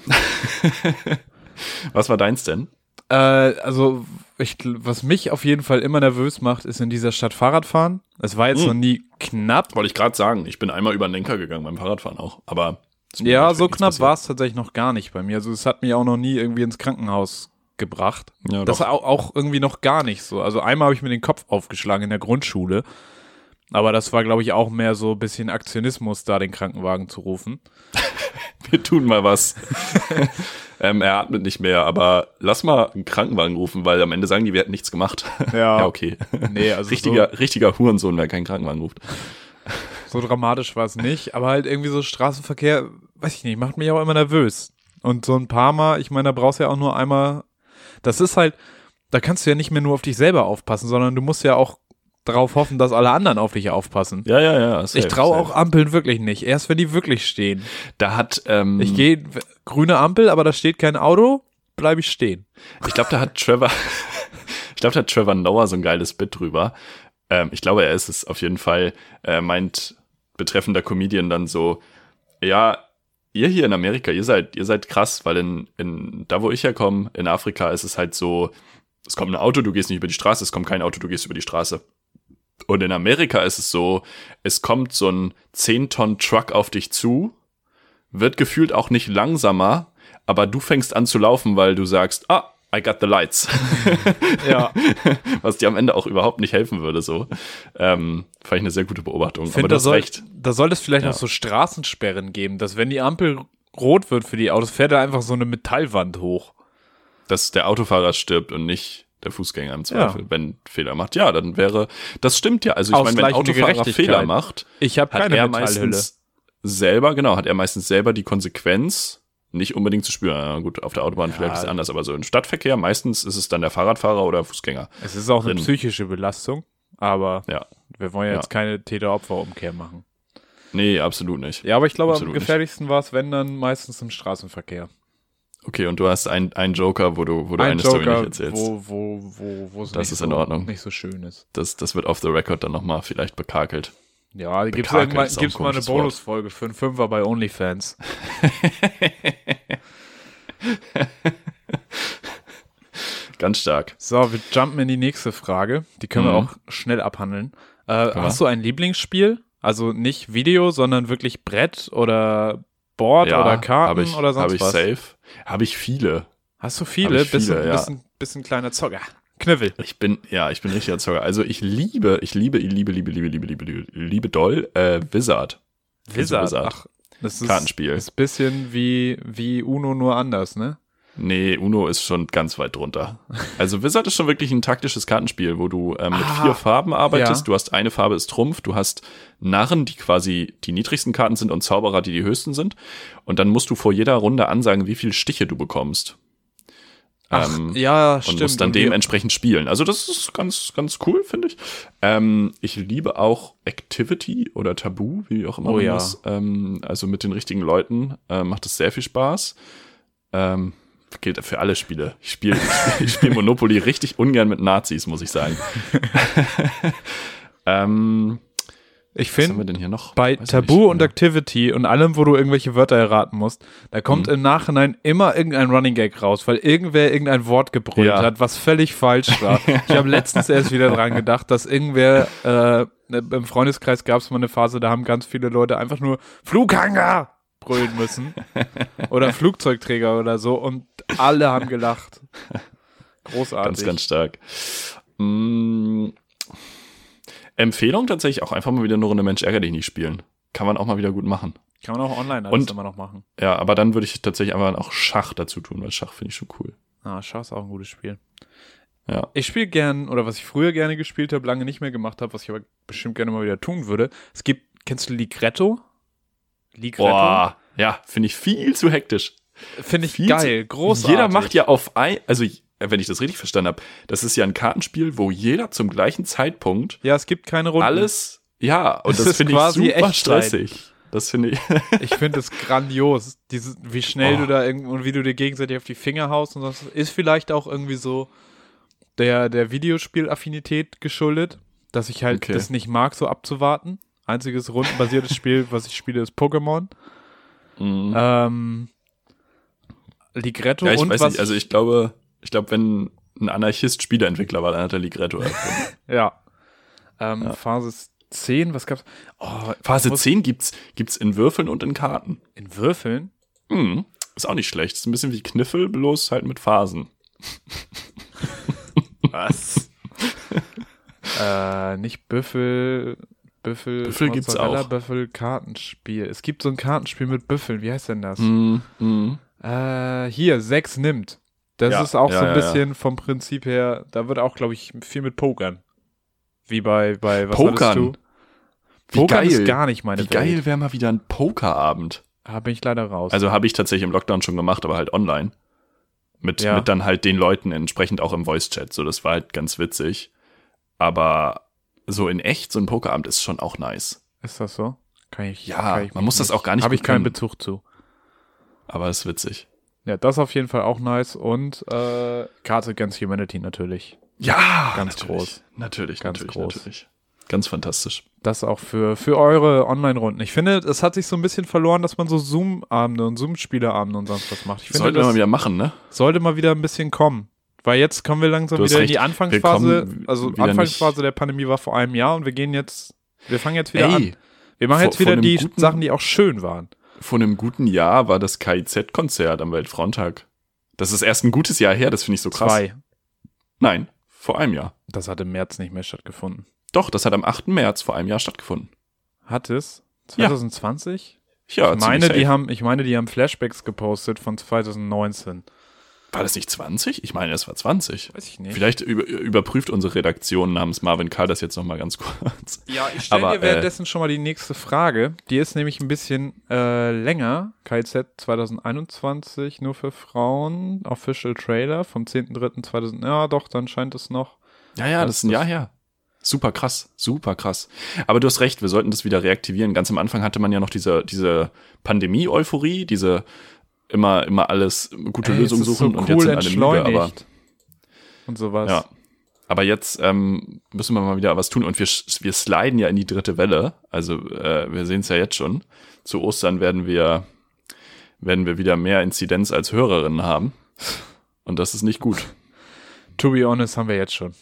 Was war deins denn? Äh, also, ich, was mich auf jeden Fall immer nervös macht, ist in dieser Stadt Fahrradfahren. Es war jetzt Hm. noch nie knapp. Wollte ich gerade sagen. Ich bin einmal über den Lenker gegangen beim Fahrradfahren auch. Aber Ja, so knapp war es tatsächlich noch gar nicht bei mir. Also, es hat mich auch noch nie irgendwie ins Krankenhaus gebracht. Ja, das auch, auch irgendwie noch gar nicht so. Also, einmal habe ich mir den Kopf aufgeschlagen in der Grundschule. Aber das war, glaube ich, auch mehr so ein bisschen Aktionismus, da den Krankenwagen zu rufen. <laughs> Wir tun mal was. <laughs> ähm, er atmet nicht mehr, aber lass mal einen Krankenwagen rufen, weil am Ende sagen die, wir hätten nichts gemacht. Ja. <laughs> ja okay. Nee, also richtiger, richtiger Hurensohn, wer keinen Krankenwagen ruft. So dramatisch war es nicht, aber halt irgendwie so Straßenverkehr, weiß ich nicht, macht mich auch immer nervös. Und so ein paar Mal, ich meine, da brauchst du ja auch nur einmal, das ist halt, da kannst du ja nicht mehr nur auf dich selber aufpassen, sondern du musst ja auch darauf hoffen, dass alle anderen auf dich aufpassen. Ja, ja, ja. safe, ich traue auch Ampeln wirklich nicht, erst wenn die wirklich stehen. Da hat, ähm, Ich gehe, grüne Ampel, aber da steht kein Auto, bleibe ich stehen. Ich glaube, da hat Trevor, <laughs> ich glaube, da hat Trevor Noah so ein geiles Bit drüber. Ähm, ich glaube, er ist es auf jeden Fall, äh, meint betreffender Comedian dann so, ja, ihr hier in Amerika, ihr seid, ihr seid krass, weil in, in, da wo ich herkomme, in Afrika ist es halt so, es kommt ein Auto, du gehst nicht über die Straße, es kommt kein Auto, du gehst über die Straße. Und in Amerika ist es so, es kommt so ein 10-Tonnen-Truck auf dich zu, wird gefühlt auch nicht langsamer, aber du fängst an zu laufen, weil du sagst, ah, I got the lights. <laughs> Ja, <laughs> Was dir am Ende auch überhaupt nicht helfen würde, so. Ähm, fand ich eine sehr gute Beobachtung. ich aber du da, soll, recht. da soll es vielleicht Ja. noch so Straßensperren geben, dass wenn die Ampel rot wird für die Autos, fährt da einfach so eine Metallwand hoch. Dass der Autofahrer stirbt und nicht der Fußgänger im Zweifel, wenn Fehler macht. Ja, dann wäre, das stimmt ja. Also ich meine, wenn Autofahrer. Fehler macht, Ich habe hat keine er meistens selber, genau, hat er meistens selber die Konsequenz, nicht unbedingt zu spüren. Ja, gut, auf der Autobahn vielleicht ist es anders, aber so im Stadtverkehr meistens ist es dann der Fahrradfahrer oder Fußgänger. Es ist auch eine drin. psychische Belastung, aber Ja. wir wollen ja Ja. jetzt keine Täter-Opfer-Umkehr machen. Nee, absolut nicht. Ja, aber ich glaube, Absolut am gefährlichsten war es, wenn dann meistens im Straßenverkehr. Okay, und du hast einen, einen Joker, wo du, wo du Ein eine Story Joker, nicht erzählst. wo, wo, wo, wo es Das nicht, ist so, in Ordnung. nicht so schön ist. Das, das wird off the record dann nochmal vielleicht bekakelt. Ja, auch ein gibt's mal eine. Bonusfolge für einen Fünfer bei OnlyFans. <laughs> Ganz stark. So, wir jumpen in die nächste Frage. Die können wir Mhm. auch schnell abhandeln. Äh, wir. hast du ein Lieblingsspiel? Also nicht Video, sondern wirklich Brett oder Board oder Karten ich, oder sonst hab ich was? safe. Habe ich viele. Hast du viele? Ich viele, bisschen, ja. bisschen, bisschen kleiner Zocker. Kniffel. Ich bin, ja, ich bin richtiger Zocker. Also ich liebe, ich liebe, ich liebe, liebe, liebe, liebe, liebe, liebe, liebe doll, äh, Wizard. Wizard. Wizard. Ach, das ist, Kartenspiel. ist ein bisschen wie, wie Uno nur anders, ne? Nee, Uno ist schon ganz weit drunter. Also Wizard ist schon wirklich ein taktisches Kartenspiel, wo du ähm, mit Ah, vier Farben arbeitest. ja. Du hast eine Farbe ist Trumpf, du hast Narren, die quasi die niedrigsten Karten sind und Zauberer, die die höchsten sind. Und dann musst du vor jeder Runde ansagen, wie viel Stiche du bekommst. Ach, Ähm, ja, und stimmt. musst dann Und dementsprechend spielen. Also das ist ganz, ganz cool, finde ich. Ähm, ich liebe auch Activity oder Tabu, wie auch immer Oh man ja. das, ähm, also mit den richtigen Leuten äh, macht es sehr viel Spaß. Ähm, gilt für alle Spiele. Ich spiele spiel, spiel Monopoly richtig ungern mit Nazis, muss ich sagen. <laughs> ähm, ich finde, bei Weiß Tabu und Activity und allem, wo du irgendwelche Wörter erraten musst, da kommt Mhm. im Nachhinein immer irgendein Running Gag raus, weil irgendwer irgendein Wort gebrüllt Ja. hat, was völlig falsch war. <laughs> ich habe letztens erst wieder dran gedacht, dass irgendwer, äh, im Freundeskreis gab es mal eine Phase, da haben ganz viele Leute einfach nur Flughanger brüllen müssen. oder Flugzeugträger oder so und alle haben gelacht. Großartig. Ganz, ganz stark. Mm, Empfehlung tatsächlich auch einfach mal wieder eine Runde Mensch ärger dich nicht spielen. Kann man auch mal wieder gut machen. Kann man auch online alles Und- immer noch machen. Ja, aber dann würde ich tatsächlich einfach auch Schach dazu tun, weil Schach finde ich schon cool. Ah, Schach ist auch ein gutes Spiel. Ja. Ich spiele gern, oder was ich früher gerne gespielt habe, lange nicht mehr gemacht habe, was ich aber bestimmt gerne mal wieder tun würde. Es gibt, kennst du Ligretto? Ligretto? Boah, ja, finde ich viel zu hektisch. Finde ich viel geil, großartig. Jeder macht ja auf ein, also wenn ich das richtig verstanden habe, das ist ja ein Kartenspiel, wo jeder zum gleichen Zeitpunkt Ja, es gibt keine Runden. alles, ja, und das ist finde ich super stressig. Das finde ich. <laughs> Ich finde es grandios. Dieses, wie schnell Oh. du da irgend und wie du dir gegenseitig auf die Finger haust und das ist vielleicht auch irgendwie so der, der Videospielaffinität geschuldet, dass ich halt Okay. das nicht mag, so abzuwarten. Einziges rundenbasiertes <laughs> Spiel, was ich spiele, ist Pokémon. Mhm. Ähm, Ligretto ja, ich und weiß was nicht, also ich glaube, ich glaube, wenn ein Anarchist Spieleentwickler war, dann hat er Ligretto erfunden. <laughs> Ja. Ähm, Phase 10, was gab's? Oh, Phase muss- 10 gibt's, gibt's in Würfeln und in Karten. In Würfeln? Mhm. Ist auch nicht schlecht. Ist ein bisschen wie Kniffel, bloß halt mit Phasen. Was? <laughs> äh, nicht Büffel. Büffel, Büffel gibt's auch. Büffel Kartenspiel. Es gibt so ein Kartenspiel mit Büffeln. Wie heißt denn das? Mhm. Mhm. Äh, hier, 6 nimmt. Das Ja, ist auch ja, so ein ja, ja. bisschen vom Prinzip her, da wird auch, glaube ich, viel mit Pokern. Wie bei, bei was Pokern? du? Wie Pokern geil. ist gar nicht meine Wie geil Welt. wäre mal wieder ein Pokerabend. Da bin ich leider raus. Also habe ich tatsächlich im Lockdown schon gemacht, aber halt online. Mit, mit dann halt den Leuten entsprechend auch im Voice-Chat. So, das war halt ganz witzig. Aber so in echt, so ein Pokerabend ist schon auch nice. ist das so? Kann ich, Ja, kann ich man muss das auch gar nicht Habe ich keinen. Bezug zu. Aber ist witzig. Ja, das auf jeden Fall auch nice. Und äh, Karte Against Humanity natürlich. Ja, Ganz natürlich. groß. Natürlich, Ganz natürlich, groß. natürlich. Ganz fantastisch. Das auch für, für eure Online-Runden. Ich finde, es hat sich so ein bisschen verloren, dass man so Zoom-Abende und Zoom-Spieleabende und sonst was macht. Ich finde, das mal wieder machen, ne? sollte mal wieder ein bisschen kommen. Weil jetzt kommen wir langsam wieder in recht. die Wir Anfangsphase. Also Anfangsphase nicht- der Pandemie war vor einem Jahr und wir gehen jetzt, wir fangen jetzt wieder Ey, an. Wir machen vor- jetzt wieder vor die guten- Sachen, die auch schön waren. vor einem guten Jahr war das KIZ-Konzert am Weltfrauentag. Das ist erst ein gutes Jahr her, das finde ich so krass. Zwei. Nein, vor einem Jahr. Das hat im März nicht mehr stattgefunden. Doch, das hat am 8. März vor einem Jahr stattgefunden. Hat es? Ja. 2020? Ja, ich, meine, die haben, ich meine, die haben Flashbacks gepostet von 2019. War das nicht 20? Ich meine, es war 20. Weiß ich nicht. Vielleicht über, überprüft unsere Redaktion namens Marvin Karl das jetzt nochmal ganz <laughs> kurz. Ja, ich stelle dir währenddessen schon mal die nächste Frage. Die ist nämlich ein bisschen äh, länger. KZ 2021 nur für Frauen. Official Trailer vom 10.3.2000. Ja, doch, dann scheint es noch. Ja, ja, das ist ein Jahr her. Super krass, super krass. Aber du hast recht, wir sollten das wieder reaktivieren. Ganz am Anfang hatte man ja noch diese, diese Pandemie-Euphorie, diese immer, immer alles gute Ey, Lösungen suchen so und cool jetzt sind alle müde, aber. Und sowas. Ja. Aber jetzt ähm, müssen wir mal wieder was tun und wir, wir sliden ja in die dritte Welle. Also äh, wir sehen es ja jetzt schon. Zu Ostern werden wir, werden wir wieder mehr Inzidenz als Hörerinnen haben. Und das ist nicht gut. To be honest, haben wir jetzt schon.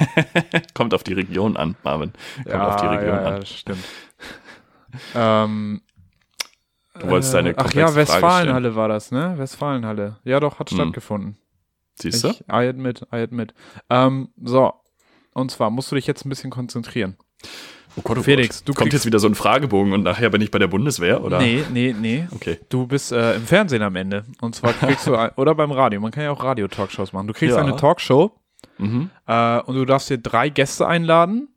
<laughs> Kommt auf die Region an, Marvin. Kommt auf die Region ja, ja, an. das stimmt. ähm, Du wolltest deine äh, Ach komplexe ja. Westfalenhalle war das, ne? Westfalenhalle. Ja, doch, hat Hm. stattgefunden. Siehst du? Ich, I admit, I admit. Ähm, so. Und zwar musst du dich jetzt ein bisschen konzentrieren. Oh Gott, oh Felix, Gott. du Kommt jetzt wieder so ein Fragebogen und nachher bin ich bei der Bundeswehr, oder? Nee, nee, nee. Okay. Du bist äh, im Fernsehen am Ende. Und zwar kriegst du, <laughs> ein, oder beim Radio, man kann ja auch Radio-Talkshows machen. Du kriegst Ja. eine Talkshow Mhm. äh, und du darfst dir drei Gäste einladen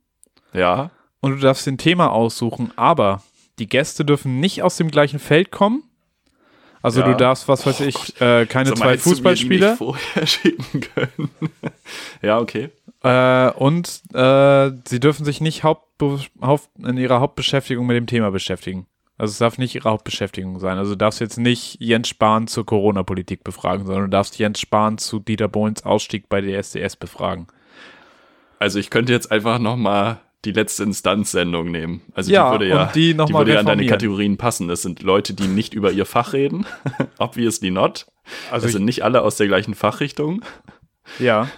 Ja. und du darfst dir ein Thema aussuchen, aber die Gäste dürfen nicht aus dem gleichen Feld kommen. Also Ja. du darfst, was weiß Oh ich, äh, keine mal, zwei Fußballspieler vorher <laughs> schicken können. <laughs> ja, okay. äh, und äh, sie dürfen sich nicht Hauptbe Haupt in ihrer Hauptbeschäftigung mit dem Thema beschäftigen. Also es darf nicht ihre Hauptbeschäftigung sein. Also du darfst jetzt nicht Jens Spahn zur Corona-Politik befragen, sondern du darfst Jens Spahn zu Dieter Bohlens Ausstieg bei der SDS befragen. Also ich könnte jetzt einfach noch mal die letzte Instanz-Sendung nehmen. Also Ja, die würde ja, die mal würde ja an deine. Kategorien passen. Das sind Leute, die nicht über ihr Fach reden. <laughs> Obviously not. Also das sind nicht alle aus der gleichen Fachrichtung. ja.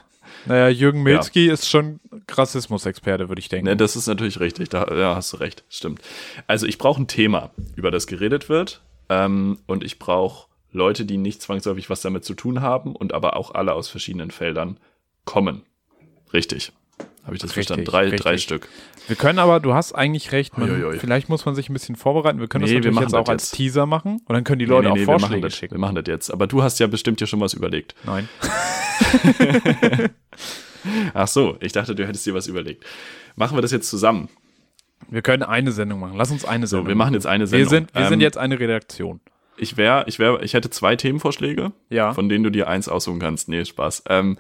Naja, Jürgen Milzki ist schon Rassismusexperte, würde ich denken. Ne, das ist natürlich richtig. Da ja, hast du recht. Stimmt. Also ich brauche ein Thema, über das geredet wird. Ähm, und ich brauche Leute, die nicht zwangsläufig was damit zu tun haben und aber auch alle aus verschiedenen Feldern kommen. Richtig. Habe ich das Richtig, verstanden? Drei, richtig. drei Stück. Wir können aber, du hast eigentlich recht, man, vielleicht muss man sich ein bisschen vorbereiten. Wir können Nee, das natürlich jetzt das auch als jetzt. Teaser machen und dann können die Leute Nee, nee, auch wir machen Vorschläge das, schicken. Wir machen das jetzt. Aber du hast ja bestimmt dir schon was überlegt. Nein. <laughs> Ach so, ich dachte, du hättest dir was überlegt. Machen wir das jetzt zusammen. Wir können eine Sendung machen. Lass uns eine So, Sendung wir machen jetzt eine Sendung. Wir sind, wir Ähm, sind jetzt eine Redaktion. Ich wäre, ich wäre, ich hätte zwei Themenvorschläge, Ja. von denen du dir eins aussuchen kannst. Nee, Spaß. Ähm,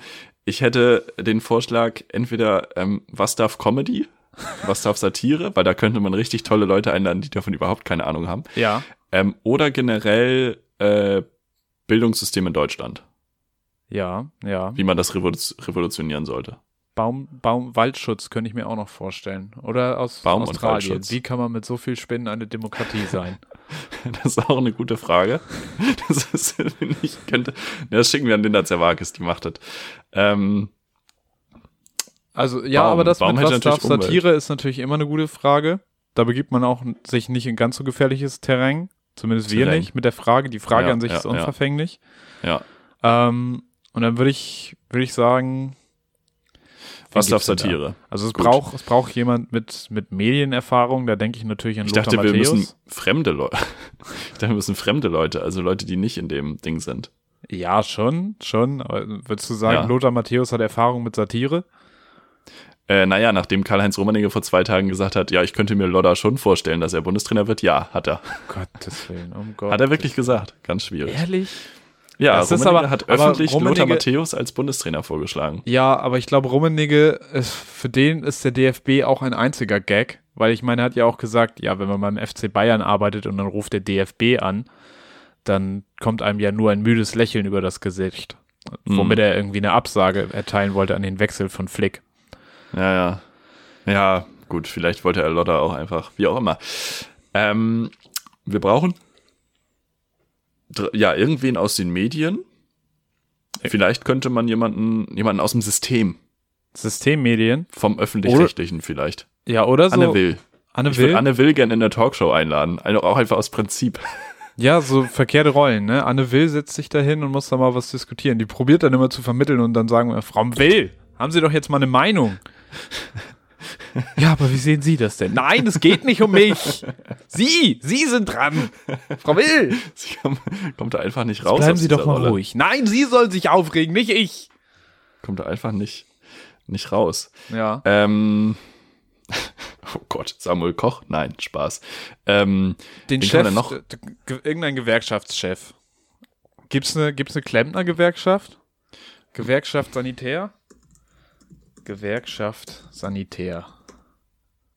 ich hätte den Vorschlag, entweder ähm, was darf Comedy, was darf Satire, weil da könnte man richtig tolle Leute einladen, die davon überhaupt keine Ahnung haben. Ja. Ähm, oder generell äh, Bildungssystem in Deutschland, Ja, ja. wie man das revolu revolutionieren sollte. Baum, Baum, Waldschutz könnte ich mir auch noch vorstellen. Oder aus Baum Australien. Wie kann man mit so viel Spinnen eine Demokratie sein? <laughs> Das ist auch eine gute Frage. Das ist, ich, könnte, ja, das schicken wir an Linda Zerwakis, die macht das. Ähm, Also ja, Baum. aber das Baum mit was darf. Satire ist natürlich immer eine gute Frage. Da begibt man auch sich nicht in ganz so gefährliches Terrain. Zumindest wir Terrain. nicht mit der Frage. Die Frage Ja, an sich ja, ist ja. unverfänglich. ja. Ähm, und dann würde ich, würde ich sagen, Was darf denn da? Satire? Also es Gut. braucht, es braucht jemand mit, mit Medienerfahrung, da denke ich natürlich an Ich Lothar dachte, wir Matthäus. müssen fremde Leute. <laughs> Ich dachte, wir müssen fremde Leute, also Leute, die nicht in dem Ding sind. Ja, schon, schon. Aber würdest du sagen, Ja. Lothar Matthäus hat Erfahrung mit Satire? Äh, naja, nachdem Karl-Heinz Rummenigge vor zwei Tagen gesagt hat, ja, ich könnte mir Lodder schon vorstellen, dass er Bundestrainer wird, ja, hat er. Gottes Willen, um Gott. Hat er wirklich gesagt. Ganz schwierig. Ehrlich? Ja, Das ist Rummenigge aber- hat aber öffentlich Lothar Rummenigge- Matthäus als Bundestrainer vorgeschlagen. Ja, aber ich glaube, Rummenigge, ist, für den ist der DFB auch ein einziger Gag, weil ich meine, er hat ja auch gesagt, ja, wenn man beim FC Bayern arbeitet und dann ruft der DFB an, dann kommt einem ja nur ein müdes Lächeln über das Gesicht, womit er irgendwie eine Absage erteilen wollte an den Wechsel von Flick. Ja, ja. Ja, gut, vielleicht wollte er Lodder auch einfach, wie auch immer. Ähm, wir brauchen ja irgendwen aus den Medien. Vielleicht könnte man jemanden, jemanden aus dem System, Systemmedien? vom öffentlich-rechtlichen vielleicht. Ja, oder so? Anne Will. Anne Ich Will? würde Anne Will gerne in der Talkshow einladen. Also auch einfach aus Prinzip. <laughs> Ja, so verkehrte Rollen, ne? Anne Will setzt sich da hin und muss da mal was diskutieren. Die probiert dann immer zu vermitteln und dann sagen wir, Frau Will, haben Sie doch jetzt mal eine Meinung. Ja, aber wie sehen Sie das denn? Nein, es geht nicht um mich. Sie, Sie sind dran. Frau Will, Sie kommt, kommt da einfach nicht raus. bleiben Sie doch mal Rolle. ruhig. Nein, Sie sollen sich aufregen, nicht ich. Kommt da einfach nicht, nicht raus. Ja. Ähm, <laughs> oh Gott, Samuel Koch? Nein, Spaß. Ähm, Den Chef, noch? irgendein Gewerkschaftschef. Gibt's eine, gibt's eine Klempner-Gewerkschaft? Gewerkschaft Sanitär? Gewerkschaft Sanitär.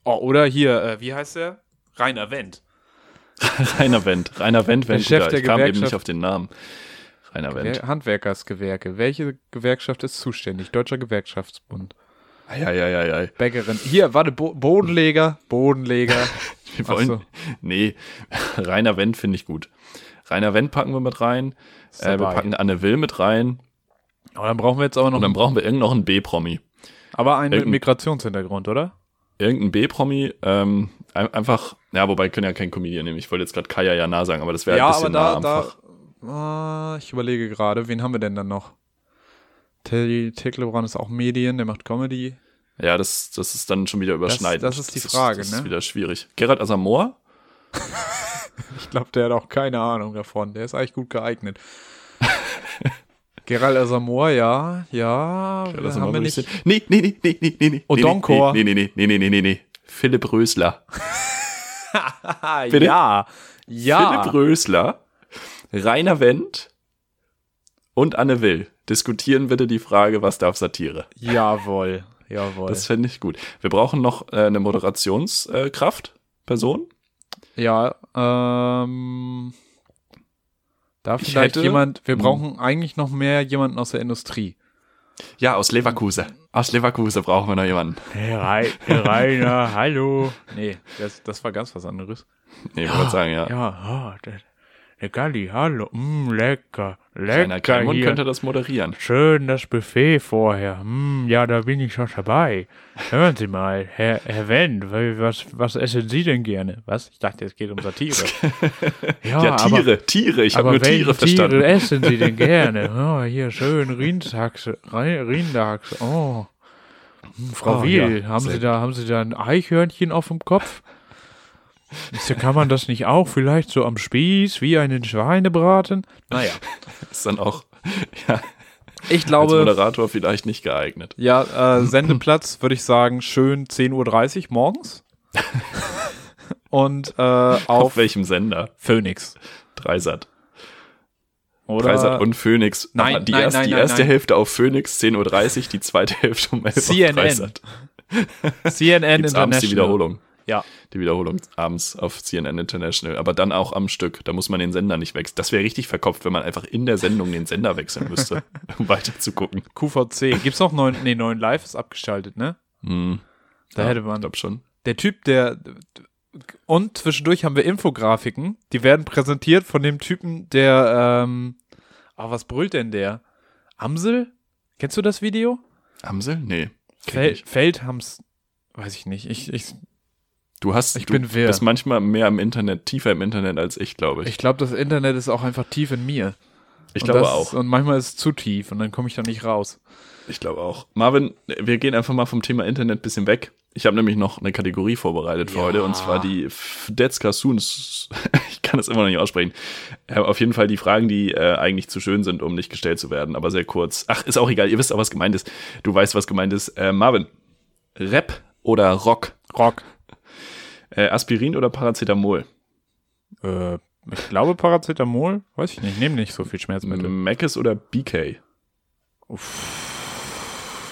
Oh, oder hier, äh, wie heißt der? Rainer Wendt. <laughs> Rainer Wendt. Rainer Wendt ein Chef der Ich kam eben nicht auf den Namen. Rainer Wendt. Gewer Handwerkersgewerke. Welche Gewerkschaft ist zuständig? Deutscher Gewerkschaftsbund. Ja, ja, ja, ja. Bäckerin. Hier, warte, Bo Bodenleger. Bodenleger. <laughs> Wir wollen. so. Nee, <laughs> Rainer Wendt finde ich gut. Rainer Wendt packen wir mit rein. Äh, wir packen Anne Will mit rein. Aber dann brauchen wir jetzt aber noch Und dann brauchen wir irgend noch einen B-Promi. aber einen mit irgendein- Migrationshintergrund, oder? Irgendein B-Promi. Ähm, ein- einfach, ja, wobei können ja kein Comedian nehmen. Ich wollte jetzt gerade Kaya Jana sagen, aber das wäre ein bisschen nah am Fach. ah, ich überlege gerade, wen haben wir denn dann noch? Teddy Tecklebrand ist auch Medien, der macht Comedy. Ja, das, das ist dann schon wieder überschneidend. das ist die Frage, das ne? ist wieder schwierig. Gerard Asamoah? <laughs> Ich glaube, der hat auch keine Ahnung davon. Der ist eigentlich gut geeignet. <laughs> Gerald Asamoah, ja, ja, Ja, haben wir nicht. Nee, nee, nee, nee, nee, nee, nee. Odonkor. Nee, nee, nee, nee, nee, nee, nee, nee. Philipp Rösler. Ah, Bitte? ja, ja. Philipp Rösler, Rainer Wendt und Anne Will diskutieren bitte die Frage, was darf Satire? Jawohl, jawohl. Das fände ich gut. Wir brauchen noch äh, eine Moderationskraft, Person. ja, ähm, da Ich vielleicht hätte- jemand, wir Hm. brauchen eigentlich noch mehr jemanden aus der Industrie. Ja, aus Leverkusen. Aus Leverkusen brauchen wir noch jemanden. Herr, Rei Herr Rainer, <laughs> hallo. Nee, das, das war ganz was anderes. Nee, ich wollte sagen, ja. Ja, oh, der, der Galli, hallo. Mm, lecker, lecker Kalmund hier. könnte das moderieren. Schön das Buffet vorher. Hm, ja, da bin ich schon dabei. Hören Sie mal, Herr, Herr Wendt, wa- was, was essen Sie denn gerne? Was? Ich dachte, es geht um Satire. <laughs> ja, Ja, Tiere, aber, Tiere. Ich habe nur Tiere verstanden. Tiere essen Sie denn <laughs> gerne? Oh, hier schön Rindachs, Re- Rindachs. Oh. Hm, Frau Oh, Wiel, ja, haben sehr Sie da, haben Sie da ein Eichhörnchen auf dem Kopf? Ja- Kann man das nicht auch vielleicht so am Spieß wie einen Schweinebraten? Naja. <laughs> Ist dann auch ja, Ich als glaube, Moderator vielleicht nicht geeignet. Ja, äh, Sendeplatz würde ich sagen, schön 10.30 Uhr morgens. <laughs> Und äh, Auf, auf welchem Sender? Phoenix. Dreisat. Oder Dreisat und Phoenix. Nein, die, nein, erste, nein, die erste nein. Hälfte auf Phoenix 10.30 Uhr, die zweite Hälfte um 11 Uhr auf CNN. Dreisat. CNN Gibt's abends die International. Wiederholung. Ja. Die Wiederholung abends auf CNN International, aber dann auch am Stück. Da muss man den Sender nicht wechseln. Das wäre richtig verkopft, wenn man einfach in der Sendung den Sender wechseln müsste, <laughs> um weiter zu gucken. QVC. Gibt's noch neun, nee, neun Live ist abgeschaltet, ne? Hm. Da Ja, hätte man. Ich glaube schon. Der Typ, der. Und zwischendurch haben wir Infografiken, die werden präsentiert von dem Typen, der, ähm, ah, was brüllt denn der? Amsel? Kennst du das Video? Amsel? Nee. Fel. Feldhams, weiß ich nicht. Ich, ich, Du hast, Ich du bin wirr. bist manchmal mehr im Internet, tiefer im Internet als ich, glaube ich. ich glaube, das Internet ist auch einfach tief in mir. Ich Und glaube das, auch. Und manchmal ist es zu tief und dann komme ich da nicht raus. Ich glaube auch. Marvin, wir gehen einfach mal vom Thema Internet ein bisschen weg. Ich habe nämlich noch eine Kategorie vorbereitet für Ja. heute und zwar die Fdetska Soons. <laughs> Ich kann das immer noch nicht aussprechen. Äh, auf jeden Fall die Fragen, die äh, eigentlich zu schön sind, um nicht gestellt zu werden, aber sehr kurz. Ach, ist auch egal. Ihr wisst auch, was gemeint ist. Du weißt, was gemeint ist. Äh, Marvin, Rap oder Rock? Rock. Äh, Aspirin oder Paracetamol? Äh, ich glaube Paracetamol, weiß ich nicht, nehme nicht so viel Schmerzmittel. Macis oder BK?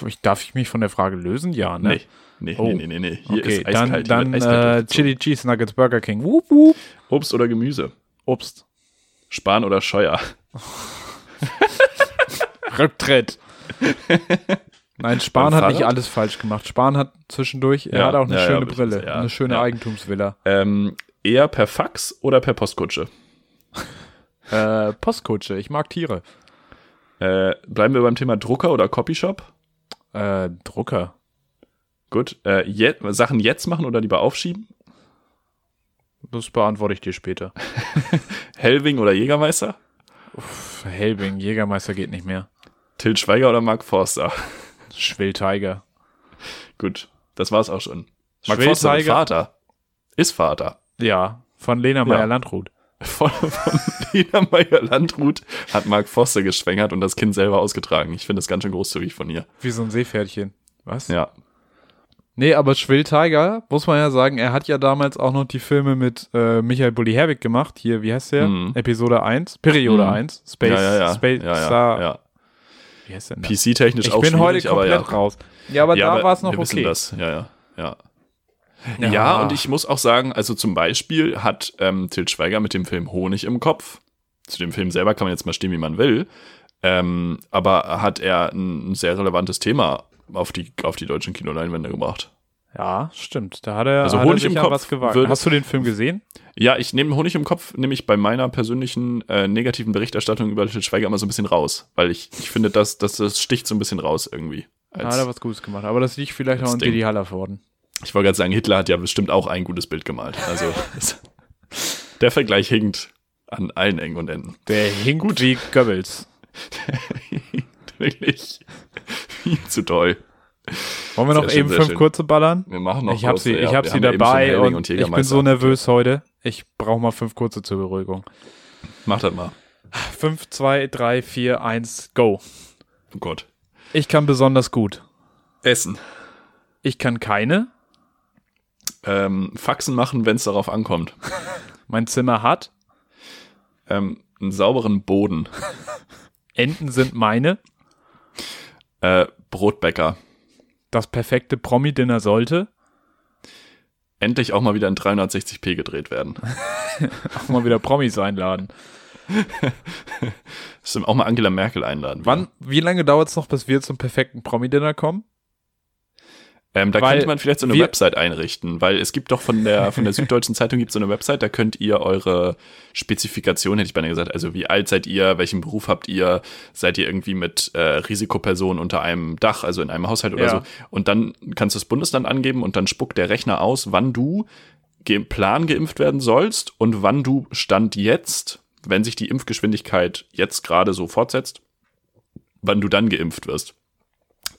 Ich, darf ich mich von der Frage lösen? Ja, ne? Nee. Nee, Oh. nee, nee, nee. Hier Okay, ist eiskalt. dann, dann eiskalt äh. Chili Cheese Nuggets Burger King. Wup, wup. Obst oder Gemüse? Obst. Spahn oder Scheuer? <laughs> Rücktritt. <laughs> Nein, Spahn hat nicht alles falsch gemacht. Spahn hat zwischendurch, er Ja, hat auch eine ja, ja, schöne bitte, Brille, ja, eine schöne ja. Eigentumsvilla. Ähm, eher per Fax oder per Postkutsche? <laughs> Äh, Postkutsche, ich mag Tiere. Äh, bleiben wir beim Thema Drucker oder Copyshop? Äh, Drucker. Gut. Äh, je Sachen jetzt machen oder lieber aufschieben? Das beantworte ich dir später. <laughs> Hellwing oder Jägermeister? Pff, Helbing, Jägermeister geht nicht mehr. Til Schweiger oder Mark Forster? Schwill Tiger. Gut, das war's auch schon. Mark wird Schwill-Tiger? Vater. Ist Vater. Ja, von Lena Ja. Meyer-Landrut. Von, von <laughs> Lena Meyer-Landrut hat Mark Forster geschwängert und das Kind selber ausgetragen. Ich finde das ganz schön großzügig von ihr. Wie so ein Seepferdchen. Was? Ja. Nee, aber Schwill Tiger, muss man ja sagen, er hat ja damals auch noch die Filme mit äh, Michael Bulli Herbig gemacht. Hier, wie heißt der? Mhm. Episode 1, Periode Mhm. 1, Space, ja, ja, ja. Space ja, ja, Star. ja. Wie heißt denn das? PC-technisch Ich auch bin heute schwierig, aber komplett ja. raus. Ja, aber ja, da war es noch wir wissen okay. das. Ja, ja, ja. Ja. Ja. und ich muss auch sagen, also zum Beispiel hat ähm, Til Schweiger mit dem Film Honig im Kopf, zu dem Film selber kann man jetzt mal stehen, wie man will, ähm, aber hat er ein sehr relevantes Thema auf die, auf die deutschen Kinoleinwände gebracht. Ja, stimmt. Da hat er, Also hat Honig er im Kopf was gewagt. Hast du den Film gesehen? Ja, ich nehme Honig im Kopf nämlich bei meiner persönlichen äh, negativen Berichterstattung über Til Schweiger immer so ein bisschen raus, weil ich, ich finde, dass das, das sticht so ein bisschen raus irgendwie. Da hat er was Gutes gemacht. Aber das liegt vielleicht auch an. Didi Hallervorden. Ich wollte gerade sagen, Hitler hat ja bestimmt auch ein gutes Bild gemalt. Also <laughs> der Vergleich hinkt an allen Ecken und Enden. Der hinkt wie Goebbels. <laughs> Wirklich viel zu toll. Wollen wir noch schön, eben fünf schön. kurze ballern? Wir machen noch Ich habe sie, ja, ich hab sie ja dabei Hellwing und, ich bin so nervös heute. Ich brauche mal fünf kurze zur Beruhigung. Mach das mal. Fünf, zwei, drei, vier, eins, go. Oh Gott. Ich kann besonders gut. Essen. Ich kann keine. Ähm, Faxen machen, wenn es darauf ankommt. <laughs> Mein Zimmer hat. Ähm, einen sauberen Boden. <laughs> Enten sind meine. Äh, Brotbäcker. Das perfekte Promi-Dinner sollte. Endlich auch mal wieder in 360p gedreht werden. <laughs> Auch mal wieder Promis einladen. <laughs> Stimmt, auch mal Angela Merkel einladen. Wann, wie lange dauert es noch, bis wir zum perfekten Promi-Dinner kommen? Ähm, da Weil könnte man vielleicht so eine Website einrichten, weil es gibt doch von der, von der <laughs> Süddeutschen Zeitung gibt so eine Website, da könnt ihr eure Spezifikation, hätte ich beinahe gesagt, also wie alt seid ihr, welchen Beruf habt ihr, seid ihr irgendwie mit äh, Risikopersonen unter einem Dach, also in einem Haushalt oder Ja. so. Und dann kannst du das Bundesland angeben und dann spuckt der Rechner aus, wann du ge plan geimpft werden sollst und wann du Stand jetzt, wenn sich die Impfgeschwindigkeit jetzt gerade so fortsetzt, wann du dann geimpft wirst.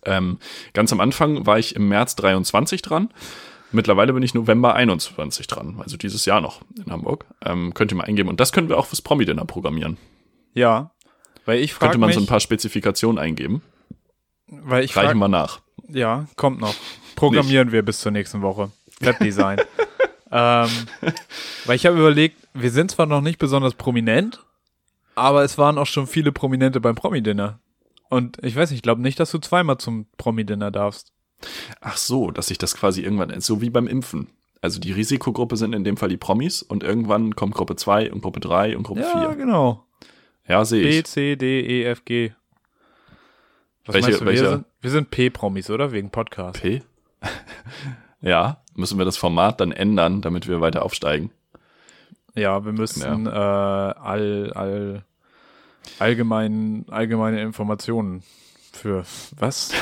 Ähm, ganz am Anfang war ich im März 23 dran. Mittlerweile bin ich November 21 dran, also dieses Jahr noch in Hamburg. Ähm, könnt ihr mal eingeben. Und das können wir auch fürs Promi-Dinner programmieren. Ja. Weil ich frage Könnte man mich, so ein paar Spezifikationen eingeben. weil ich Reichen wir nach. ja, kommt noch. Programmieren wir bis zur nächsten Woche. Webdesign. <laughs> ähm, weil ich habe überlegt, wir sind zwar noch nicht besonders prominent, aber es waren auch schon viele Prominente beim Promi-Dinner. Und ich weiß nicht, ich glaube nicht, dass du zweimal zum Promi-Dinner darfst. Ach so, dass ich das quasi irgendwann, so wie beim Impfen. Also die Risikogruppe sind in dem Fall die Promis und irgendwann kommt Gruppe 2 und Gruppe 3 und Gruppe 4. Ja, genau. Ja, sehe B, ich. C, D, E, F, G. Was Welche- meinst du? welcher? Wir sind, wir sind P-Promis, oder? Wegen Podcast. P? <laughs> ja, müssen wir das Format dann ändern, damit wir weiter aufsteigen. Ja, wir müssen äh, all, all, allgemein, allgemeine Informationen für was? <laughs>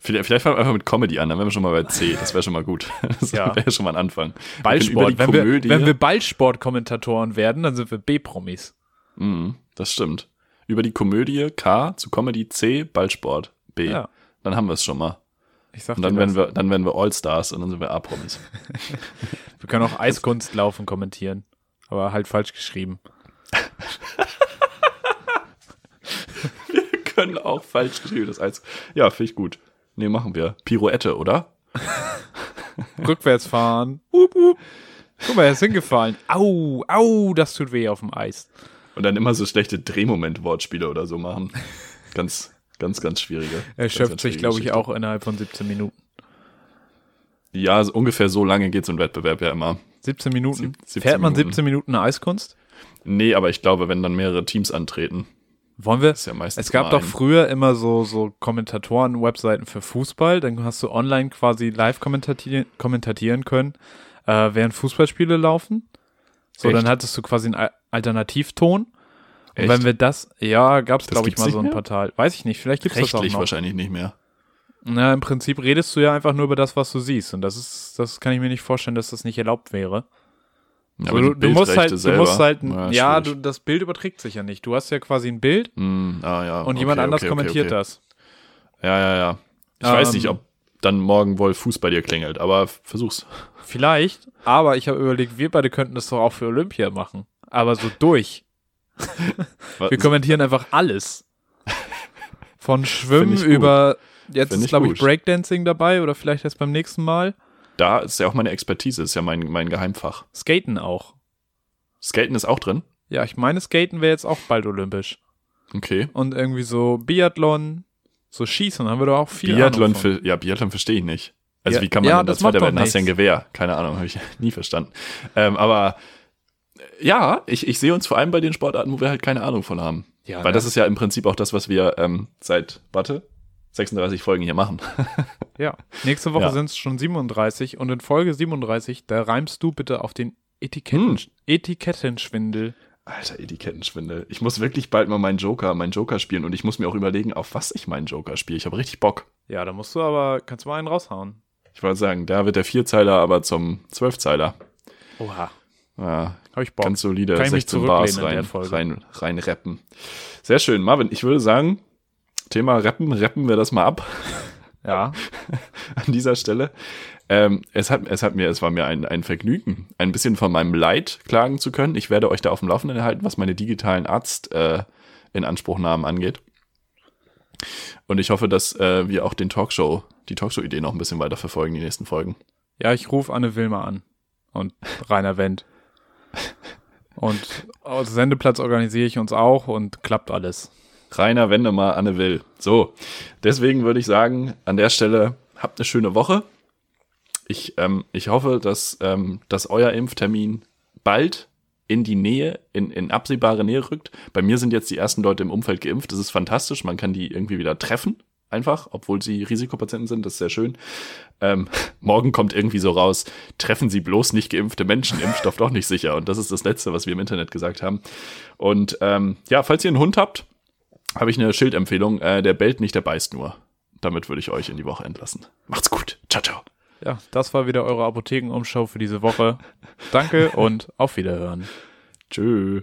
Vielleicht, vielleicht fangen wir einfach mit Comedy an, dann wären wir schon mal bei C. Das wäre schon mal gut. <laughs> Das Ja. wäre schon mal ein Anfang. Ballsport. Wenn wir, wenn wir Ballsport-Kommentatoren werden, dann sind wir B-Promis. Mhm, das stimmt. Über die Komödie K zu Comedy C, Ballsport B. Ja. Dann haben wir es schon mal. Ich sag Und dann werden wir, dann werden wir All-Stars und dann sind wir A-Promis. <laughs> wir können auch Eiskunstlaufen kommentieren. Aber halt falsch geschrieben. Können auch falsch geschrieben, das Eis. Ja, finde ich gut. Nee, machen wir. Pirouette, oder? <laughs> Rückwärts fahren. Hup, hup. Guck mal, er ist hingefallen. Au, au, das tut weh auf dem Eis. Und dann immer so schlechte Drehmoment-Wortspiele oder so machen. Ganz, ganz, ganz schwierige. Er schöpft sich, glaube ich, auch innerhalb von 17 Minuten. Ja, so ungefähr so lange geht so ein Wettbewerb ja immer. 17 Minuten? Sieb- 17 Fährt man Minuten. 17 Minuten Eiskunst? Nee, aber ich glaube, wenn dann mehrere Teams antreten, Wollen wir? ja Es gab doch früher immer so, so Kommentatoren-Webseiten für Fußball. Dann hast du online quasi live kommentati kommentatieren können, äh, während Fußballspiele laufen. So, Echt? dann hattest du quasi einen Al- Alternativton. Und Echt? wenn wir das, ja, gab es glaube ich mal so ein mehr? Portal. Weiß ich nicht, vielleicht gibt es das auch noch. wahrscheinlich nicht mehr. Na, im Prinzip redest du ja einfach nur über das, was du siehst. Und das ist, das kann ich mir nicht vorstellen, dass das nicht erlaubt wäre. Ja, aber du, du musst halt, du musst halt, ja, ja, du, das Bild überträgt sich ja nicht. Du hast ja quasi ein Bild Hm, ah, ja, und okay, jemand anders okay, okay, kommentiert das. Ja, ja, ja. Ich weiß Ähm, nicht, ob dann morgen wohl Fuß bei dir klingelt, aber versuch's. Vielleicht, aber ich habe überlegt, wir beide könnten das doch auch für Olympia machen. Aber so durch. <laughs> Wir kommentieren einfach alles. Von Schwimmen über, jetzt ist glaube ich. Breakdancing dabei oder vielleicht erst beim nächsten Mal. Da ist ja auch meine Expertise, ist ja mein, mein Geheimfach. Skaten auch. Skaten ist auch drin. Ja, ich meine, Skaten wäre jetzt auch bald olympisch. Okay. Und irgendwie so Biathlon, so Schießen, haben wir doch auch viel Biathlon, für, ja, Biathlon verstehe ich nicht. Also Ja, wie kann man ja, denn das doch werden? Hast ja ein. Gewehr. Keine Ahnung, <laughs> habe ich nie verstanden. Ähm, aber äh, ja, ich, ich sehe uns vor allem bei den Sportarten, wo wir halt keine Ahnung von haben. Ja, Weil ne? das ist ja im Prinzip auch das, was wir ähm, seit, warte, 36 Folgen hier machen. <laughs> Ja, nächste Woche Ja. sind es schon 37 und in Folge 37, da reimst du bitte auf den Etiketten, Hm. Etikettenschwindel. Alter, Etikettenschwindel. Ich muss wirklich bald mal meinen Joker, meinen Joker spielen und ich muss mir auch überlegen, auf was ich meinen Joker spiele. Ich habe richtig Bock. Ja, da musst du aber, kannst du mal einen raushauen. Ich wollte sagen, da wird der Vierzeiler aber zum Zwölfzeiler. Oha, Ja, hab ich Bock. ganz solide Kann ich mich 16 Bars rein, rein, rein rappen. Sehr schön. Marvin, ich würde sagen, Thema Rappen, rappen wir das mal ab Ja, <laughs> an dieser Stelle. Ähm, es, hat, es hat mir, es war mir ein, ein Vergnügen, ein bisschen von meinem Leid klagen zu können. Ich werde euch da auf dem Laufenden halten, was meine digitalen Arzt äh, in Anspruchnahmen angeht. Und ich hoffe, dass äh, wir auch den Talkshow, die Talkshow-Idee noch ein bisschen weiter verfolgen, die nächsten Folgen. ja, ich rufe Anne Wilmer an und Rainer Wendt. <laughs> Und aus Sendeplatz organisiere ich uns auch und klappt alles. Rainer Wendemar, Anne Will. So, deswegen würde ich sagen, an der Stelle habt eine schöne Woche. Ich, ähm, ich hoffe, dass, ähm, dass euer Impftermin bald in die Nähe, in, in absehbare Nähe rückt. Bei mir sind jetzt die ersten Leute im Umfeld geimpft. Das ist fantastisch. Man kann die irgendwie wieder treffen. Einfach, obwohl sie Risikopatienten sind, das ist sehr schön. Ähm, <laughs> morgen kommt irgendwie so raus, treffen Sie bloß nicht geimpfte Menschen, Impfstoff doch nicht sicher. Und das ist das Letzte, was wir im Internet gesagt haben. Und ähm, ja, falls ihr einen Hund habt, habe ich eine Schildempfehlung. Äh, der bellt nicht, der beißt nur. Damit würde ich euch in die Woche entlassen. Macht's gut. Ciao, ciao. Ja, das war wieder eure Apothekenumschau für diese Woche. Danke <laughs> und auf Wiederhören. Tschö.